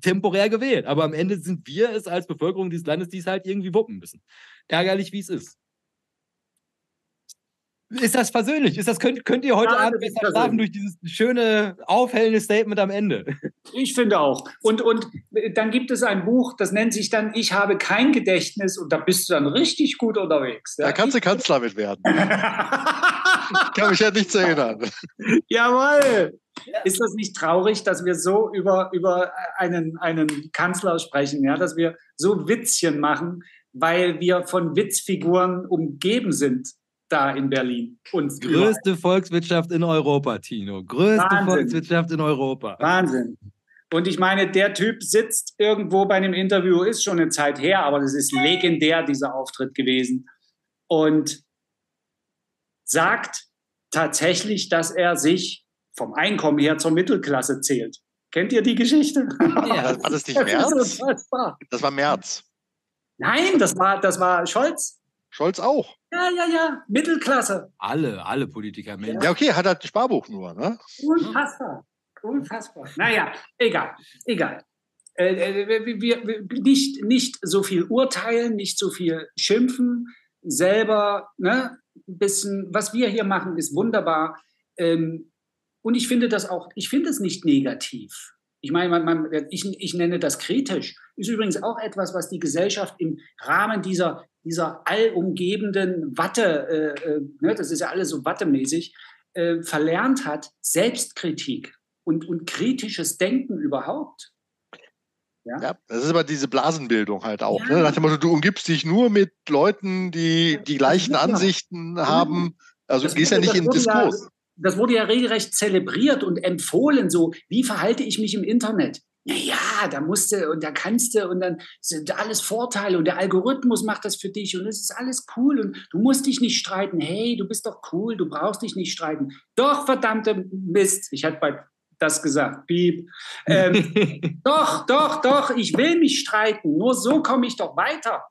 temporär gewählt, aber am Ende sind wir es als Bevölkerung dieses Landes, die es halt irgendwie wuppen müssen. Ärgerlich, wie es ist. Ist das versöhnlich? Ist das, könnt, könnt ihr heute ja, Abend besser schlafen durch dieses schöne, aufhellende Statement am Ende? Ich finde auch. Und, und dann gibt es ein Buch, das nennt sich dann Ich habe kein Gedächtnis und da bist du dann richtig gut unterwegs. Ja? Da kannst du Kanzler mit werden. ich kann mich ja nicht erinnern. Jawohl! Ist das nicht traurig, dass wir so über, über einen, einen Kanzler sprechen, ja? dass wir so Witzchen machen, weil wir von Witzfiguren umgeben sind? Da in Berlin. Und Größte überall. Volkswirtschaft in Europa, Tino. Größte Wahnsinn. Volkswirtschaft in Europa. Wahnsinn. Und ich meine, der Typ sitzt irgendwo bei einem Interview, ist schon eine Zeit her, aber das ist legendär, dieser Auftritt gewesen. Und sagt, tatsächlich, dass er sich vom Einkommen her zur Mittelklasse zählt. Kennt ihr die Geschichte? Ja, war das nicht März? Das war März. Nein, das war, das war Scholz. Scholz auch. Ja, ja, ja. Mittelklasse. Alle, alle Politiker. Mensch. Ja, okay, hat er das Sparbuch nur, ne? Unfassbar. Unfassbar. Naja, egal. Egal. Äh, äh, wir, wir, nicht, nicht so viel urteilen, nicht so viel schimpfen, selber, ne, ein bisschen, was wir hier machen, ist wunderbar. Ähm, und ich finde das auch, ich finde es nicht negativ. Ich meine, man, man, ich, ich nenne das kritisch. Ist übrigens auch etwas, was die Gesellschaft im Rahmen dieser, dieser allumgebenden Watte, äh, äh, ne, das ist ja alles so wattemäßig, äh, verlernt hat, Selbstkritik und, und kritisches Denken überhaupt. Ja? ja? das ist aber diese Blasenbildung halt auch. Ja. Ne? Nach dem Motto, du umgibst dich nur mit Leuten, die die gleichen Ansichten haben. Also du gehst ja nicht in Diskurs. Das wurde ja regelrecht zelebriert und empfohlen, so, wie verhalte ich mich im Internet? Naja, da musste und da kannst du und dann sind alles Vorteile und der Algorithmus macht das für dich und es ist alles cool und du musst dich nicht streiten. Hey, du bist doch cool, du brauchst dich nicht streiten. Doch, verdammte Mist. Ich hatte bei das gesagt, piep. Ähm, doch, doch, doch, ich will mich streiten. Nur so komme ich doch weiter.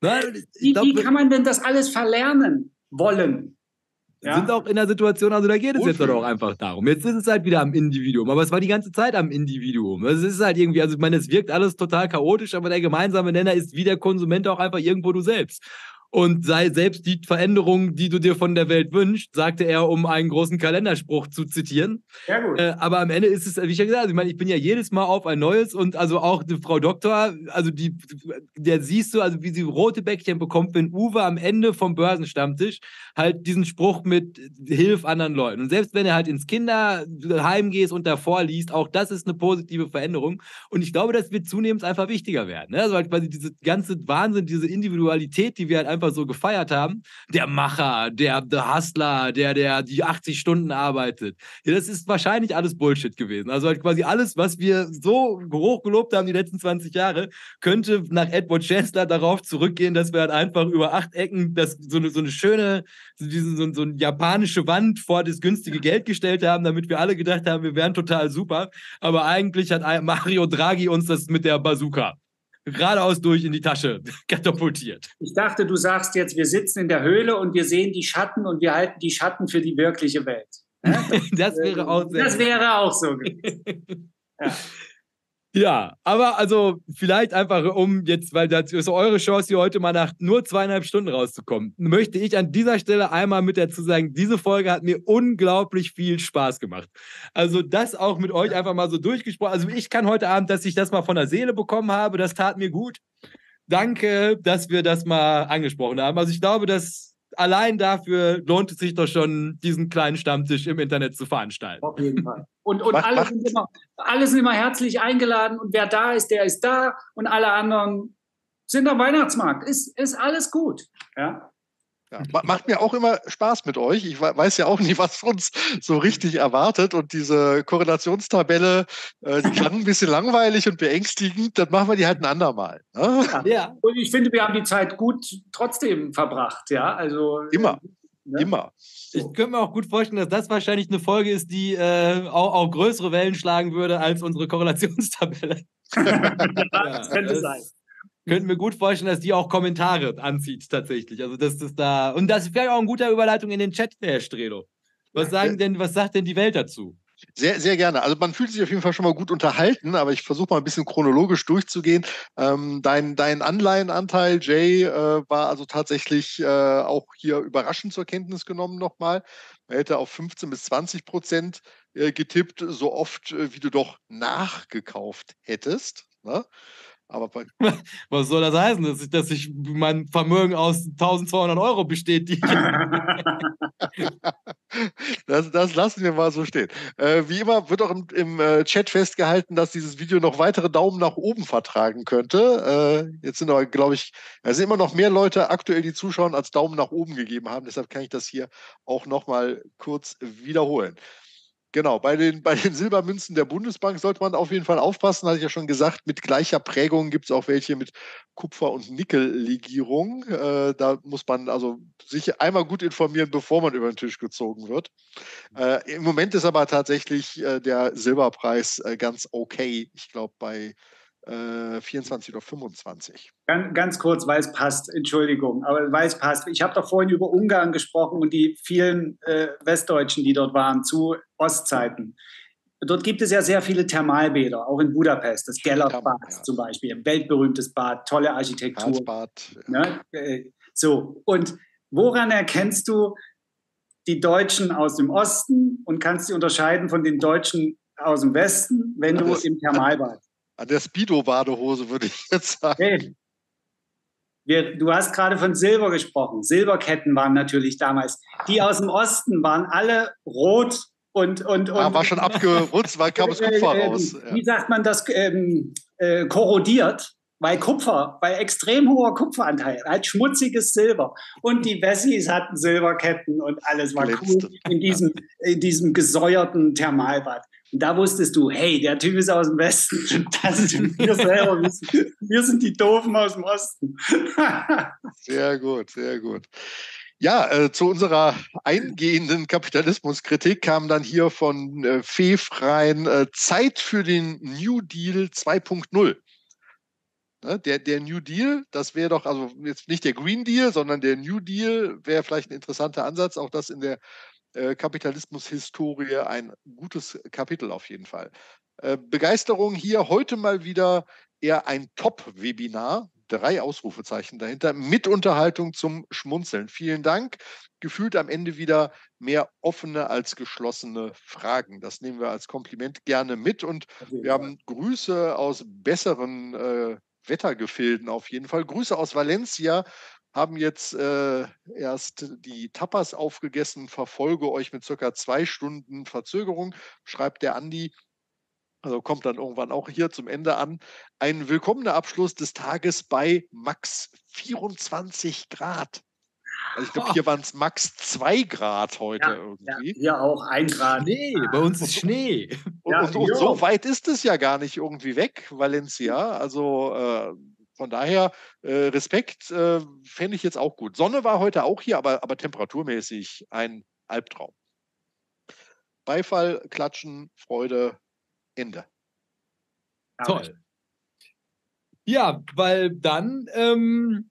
Nein, wie, wie kann man denn das alles verlernen wollen? Ja. sind auch in der Situation, also da geht es jetzt auch einfach darum. Jetzt ist es halt wieder am Individuum, aber es war die ganze Zeit am Individuum. Es ist halt irgendwie, also ich meine, es wirkt alles total chaotisch, aber der gemeinsame Nenner ist wie der Konsument auch einfach irgendwo du selbst und sei selbst die Veränderung, die du dir von der Welt wünschst, sagte er, um einen großen Kalenderspruch zu zitieren. Ja, gut. Äh, aber am Ende ist es, wie ich ja gesagt habe, ich meine, ich bin ja jedes Mal auf ein neues und also auch die Frau Doktor, also die, der siehst du, also wie sie rote Bäckchen bekommt, wenn Uwe am Ende vom Börsenstammtisch halt diesen Spruch mit Hilf anderen Leuten. Und selbst wenn er halt ins Kinderheim gehst und davor liest, auch das ist eine positive Veränderung. Und ich glaube, das wird zunehmend einfach wichtiger werden. Ne? Also halt quasi diese ganze Wahnsinn, diese Individualität, die wir halt einfach einfach so gefeiert haben. Der Macher, der, der Hustler, der, der die 80 Stunden arbeitet. Ja, das ist wahrscheinlich alles Bullshit gewesen. Also halt quasi alles, was wir so hoch gelobt haben die letzten 20 Jahre, könnte nach Edward Chancellor darauf zurückgehen, dass wir halt einfach über acht Ecken das, so, eine, so eine schöne, so, diese, so, so eine japanische Wand vor das günstige Geld gestellt haben, damit wir alle gedacht haben, wir wären total super. Aber eigentlich hat Mario Draghi uns das mit der Bazooka geradeaus durch in die Tasche katapultiert. Ich dachte, du sagst jetzt, wir sitzen in der Höhle und wir sehen die Schatten und wir halten die Schatten für die wirkliche Welt. das wäre auch Das wäre auch so gewesen. Ja. Ja, aber also vielleicht einfach um jetzt, weil das ist eure Chance, hier heute mal nach nur zweieinhalb Stunden rauszukommen, möchte ich an dieser Stelle einmal mit dazu sagen, diese Folge hat mir unglaublich viel Spaß gemacht. Also das auch mit euch einfach mal so durchgesprochen. Also ich kann heute Abend, dass ich das mal von der Seele bekommen habe, das tat mir gut. Danke, dass wir das mal angesprochen haben. Also ich glaube, dass allein dafür lohnt es sich doch schon, diesen kleinen Stammtisch im Internet zu veranstalten. Auf jeden Fall. Und, und alle, sind immer, alle sind immer herzlich eingeladen und wer da ist, der ist da und alle anderen sind am Weihnachtsmarkt. Ist, ist alles gut. Ja? Ja, macht mir auch immer Spaß mit euch. Ich weiß ja auch nicht, was uns so richtig erwartet. Und diese Korrelationstabelle, äh, die klang ein bisschen langweilig und beängstigend. Dann machen wir die halt ein andermal. Ne? Ja. Und ich finde, wir haben die Zeit gut trotzdem verbracht. Ja, also. Immer. Ne? Immer. Ich könnte mir auch gut vorstellen, dass das wahrscheinlich eine Folge ist, die äh, auch, auch, größere Wellen schlagen würde als unsere Korrelationstabelle. ja, das könnte das, sein könnte mir gut vorstellen, dass die auch Kommentare anzieht, tatsächlich. Also, dass das da. Und das wäre auch eine gute Überleitung in den Chat, Herr Strelo. Was sagen denn, was sagt denn die Welt dazu? Sehr, sehr gerne. Also man fühlt sich auf jeden Fall schon mal gut unterhalten, aber ich versuche mal ein bisschen chronologisch durchzugehen. Ähm, dein, dein Anleihenanteil, Jay, äh, war also tatsächlich äh, auch hier überraschend zur Kenntnis genommen nochmal. Man hätte auf 15 bis 20 Prozent äh, getippt, so oft äh, wie du doch nachgekauft hättest. Ne? Aber Was soll das heißen, dass ich, dass ich mein Vermögen aus 1200 Euro besteht? das, das, lassen wir mal so stehen. Äh, wie immer wird auch im, im äh, Chat festgehalten, dass dieses Video noch weitere Daumen nach oben vertragen könnte. Äh, jetzt sind aber, glaube ich, es sind immer noch mehr Leute aktuell, die zuschauen, als Daumen nach oben gegeben haben. Deshalb kann ich das hier auch noch mal kurz wiederholen. Genau, bei den, bei den Silbermünzen der Bundesbank sollte man auf jeden Fall aufpassen, hatte ich ja schon gesagt. Mit gleicher Prägung gibt es auch welche mit Kupfer- und Nickellegierung. Äh, da muss man also sich einmal gut informieren, bevor man über den Tisch gezogen wird. Äh, Im Moment ist aber tatsächlich äh, der Silberpreis äh, ganz okay. Ich glaube, bei 24 äh, oder 25. Ganz, ganz, kurz, weil es passt, Entschuldigung, aber weil es passt. Ich habe doch vorhin über Ungarn gesprochen und die vielen äh, Westdeutschen, die dort waren, zu Ostzeiten. Dort gibt es ja sehr viele Thermalbäder, auch in Budapest, das Gellerbad ja. zum Beispiel, ein weltberühmtes Bad, tolle Architektur. Bad, ja. ne? Äh, so, und woran erkennst du die Deutschen aus dem Osten und kannst sie unterscheiden von den Deutschen aus dem Westen, wenn du im Thermalbad an der Speedo-Badehose, würde ich jetzt sagen. Hey. Wir, du hast gerade von Silber gesprochen. Silberketten waren natürlich damals. Die aus dem Osten waren alle rot und. und, und ja, war schon abgerutscht, weil kam das Kupfer äh, raus. Wie sagt man das? Ähm, äh, korrodiert. Weil Kupfer, weil extrem hoher Kupferanteil, halt schmutziges Silber. Und die Wessis hatten Silberketten und alles war Glänzte. cool in diesem, in diesem gesäuerten Thermalbad. Da wusstest du, hey, der Typ ist aus dem Westen. Das sind wir selber. Wir sind die Doofen aus dem Osten. sehr gut, sehr gut. Ja, äh, zu unserer eingehenden Kapitalismuskritik kam dann hier von äh, Fev rein äh, Zeit für den New Deal 2.0. Ne, der, der New Deal, das wäre doch, also jetzt nicht der Green Deal, sondern der New Deal wäre vielleicht ein interessanter Ansatz, auch das in der äh, Kapitalismus-Historie ein gutes Kapitel auf jeden Fall. Äh, Begeisterung hier heute mal wieder eher ein Top-Webinar. Drei Ausrufezeichen dahinter mit Unterhaltung zum Schmunzeln. Vielen Dank. Gefühlt am Ende wieder mehr offene als geschlossene Fragen. Das nehmen wir als Kompliment gerne mit. Und wir haben Grüße aus besseren äh, Wettergefilden auf jeden Fall. Grüße aus Valencia haben jetzt äh, erst die Tapas aufgegessen, verfolge euch mit circa zwei Stunden Verzögerung, schreibt der Andi. Also kommt dann irgendwann auch hier zum Ende an. Ein willkommener Abschluss des Tages bei Max 24 Grad. Also ich glaube, hier waren es max 2 Grad heute ja, irgendwie. Ja, hier auch ein Grad. Nee, bei uns ist Schnee. Und, ja, und, und so weit ist es ja gar nicht irgendwie weg, Valencia. Also äh, von daher äh, Respekt äh, fände ich jetzt auch gut. Sonne war heute auch hier, aber, aber temperaturmäßig ein Albtraum. Beifall, Klatschen, Freude, Ende. Toll. Ja, weil dann ähm,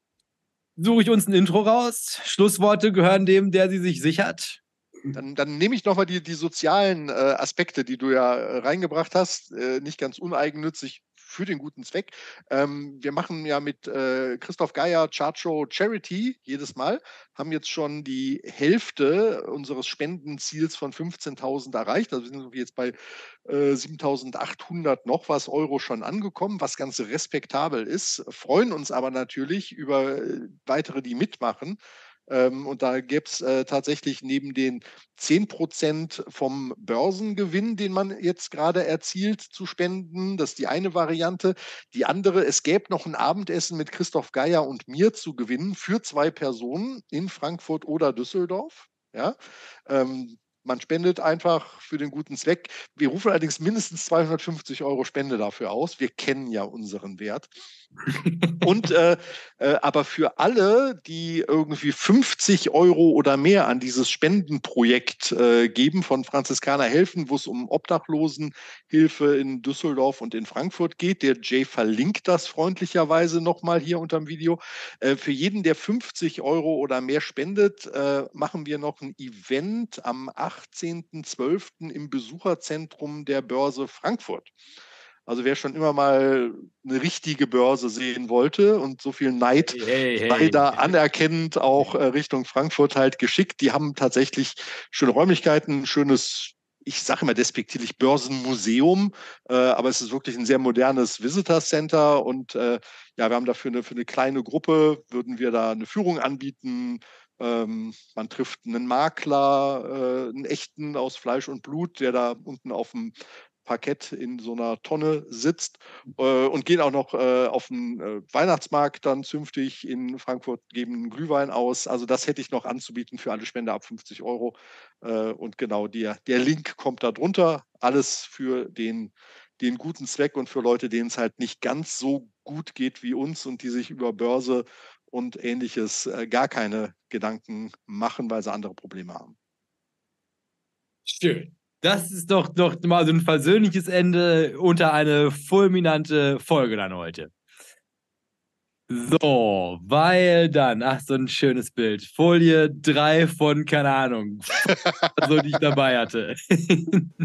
suche ich uns ein Intro raus. Schlussworte gehören dem, der sie sich sichert. Dann, dann nehme ich nochmal die, die sozialen äh, Aspekte, die du ja äh, reingebracht hast, äh, nicht ganz uneigennützig für den guten Zweck. Ähm, wir machen ja mit äh, Christoph Geier Chartshow Charity jedes Mal, haben jetzt schon die Hälfte unseres Spendenziels von 15.000 erreicht. Also wir sind jetzt bei äh, 7.800 noch was Euro schon angekommen, was ganz respektabel ist. Freuen uns aber natürlich über äh, weitere, die mitmachen. Ähm, und da gäbe es äh, tatsächlich neben den 10 Prozent vom Börsengewinn, den man jetzt gerade erzielt, zu spenden. Das ist die eine Variante. Die andere, es gäbe noch ein Abendessen mit Christoph Geier und mir zu gewinnen für zwei Personen in Frankfurt oder Düsseldorf. Ja, ähm, man spendet einfach für den guten Zweck. Wir rufen allerdings mindestens 250 Euro Spende dafür aus. Wir kennen ja unseren Wert. Und äh, äh, aber für alle, die irgendwie 50 Euro oder mehr an dieses Spendenprojekt äh, geben von Franziskaner helfen, wo es um Obdachlosenhilfe in Düsseldorf und in Frankfurt geht, der Jay verlinkt das freundlicherweise nochmal hier unter dem Video. Äh, für jeden, der 50 Euro oder mehr spendet, äh, machen wir noch ein Event am 18.12. im Besucherzentrum der Börse Frankfurt. Also wer schon immer mal eine richtige Börse sehen wollte und so viel Neid hey, hey, sei da hey. anerkennend auch äh, Richtung Frankfurt halt geschickt. Die haben tatsächlich schöne Räumlichkeiten, schönes ich sage immer despektierlich Börsenmuseum, äh, aber es ist wirklich ein sehr modernes Visitor Center und äh, ja, wir haben dafür eine, für eine kleine Gruppe, würden wir da eine Führung anbieten. Ähm, man trifft einen Makler, äh, einen echten aus Fleisch und Blut, der da unten auf dem Parkett in so einer Tonne sitzt äh, und gehen auch noch äh, auf den äh, Weihnachtsmarkt dann zünftig in Frankfurt, geben Glühwein aus. Also das hätte ich noch anzubieten für alle Spender ab 50 Euro. Äh, und genau der, der Link kommt da drunter. Alles für den, den guten Zweck und für Leute, denen es halt nicht ganz so gut geht wie uns und die sich über Börse und ähnliches äh, gar keine Gedanken machen, weil sie andere Probleme haben. Schön. Das ist doch, doch mal so ein versöhnliches Ende unter eine fulminante Folge dann heute. So, weil dann, ach, so ein schönes Bild. Folie 3 von, keine Ahnung, so die ich dabei hatte.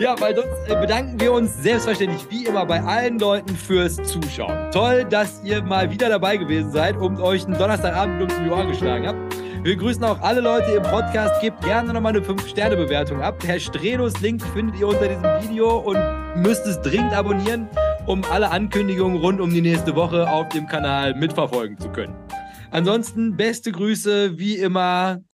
Ja, weil sonst äh, bedanken wir uns selbstverständlich wie immer bei allen Leuten fürs Zuschauen. Toll, dass ihr mal wieder dabei gewesen seid und euch einen Donnerstagabend um die Ohren geschlagen habt. Wir grüßen auch alle Leute im Podcast. Gebt gerne nochmal eine 5-Sterne-Bewertung ab. Herr Strelos Link findet ihr unter diesem Video und müsst es dringend abonnieren, um alle Ankündigungen rund um die nächste Woche auf dem Kanal mitverfolgen zu können. Ansonsten beste Grüße, wie immer,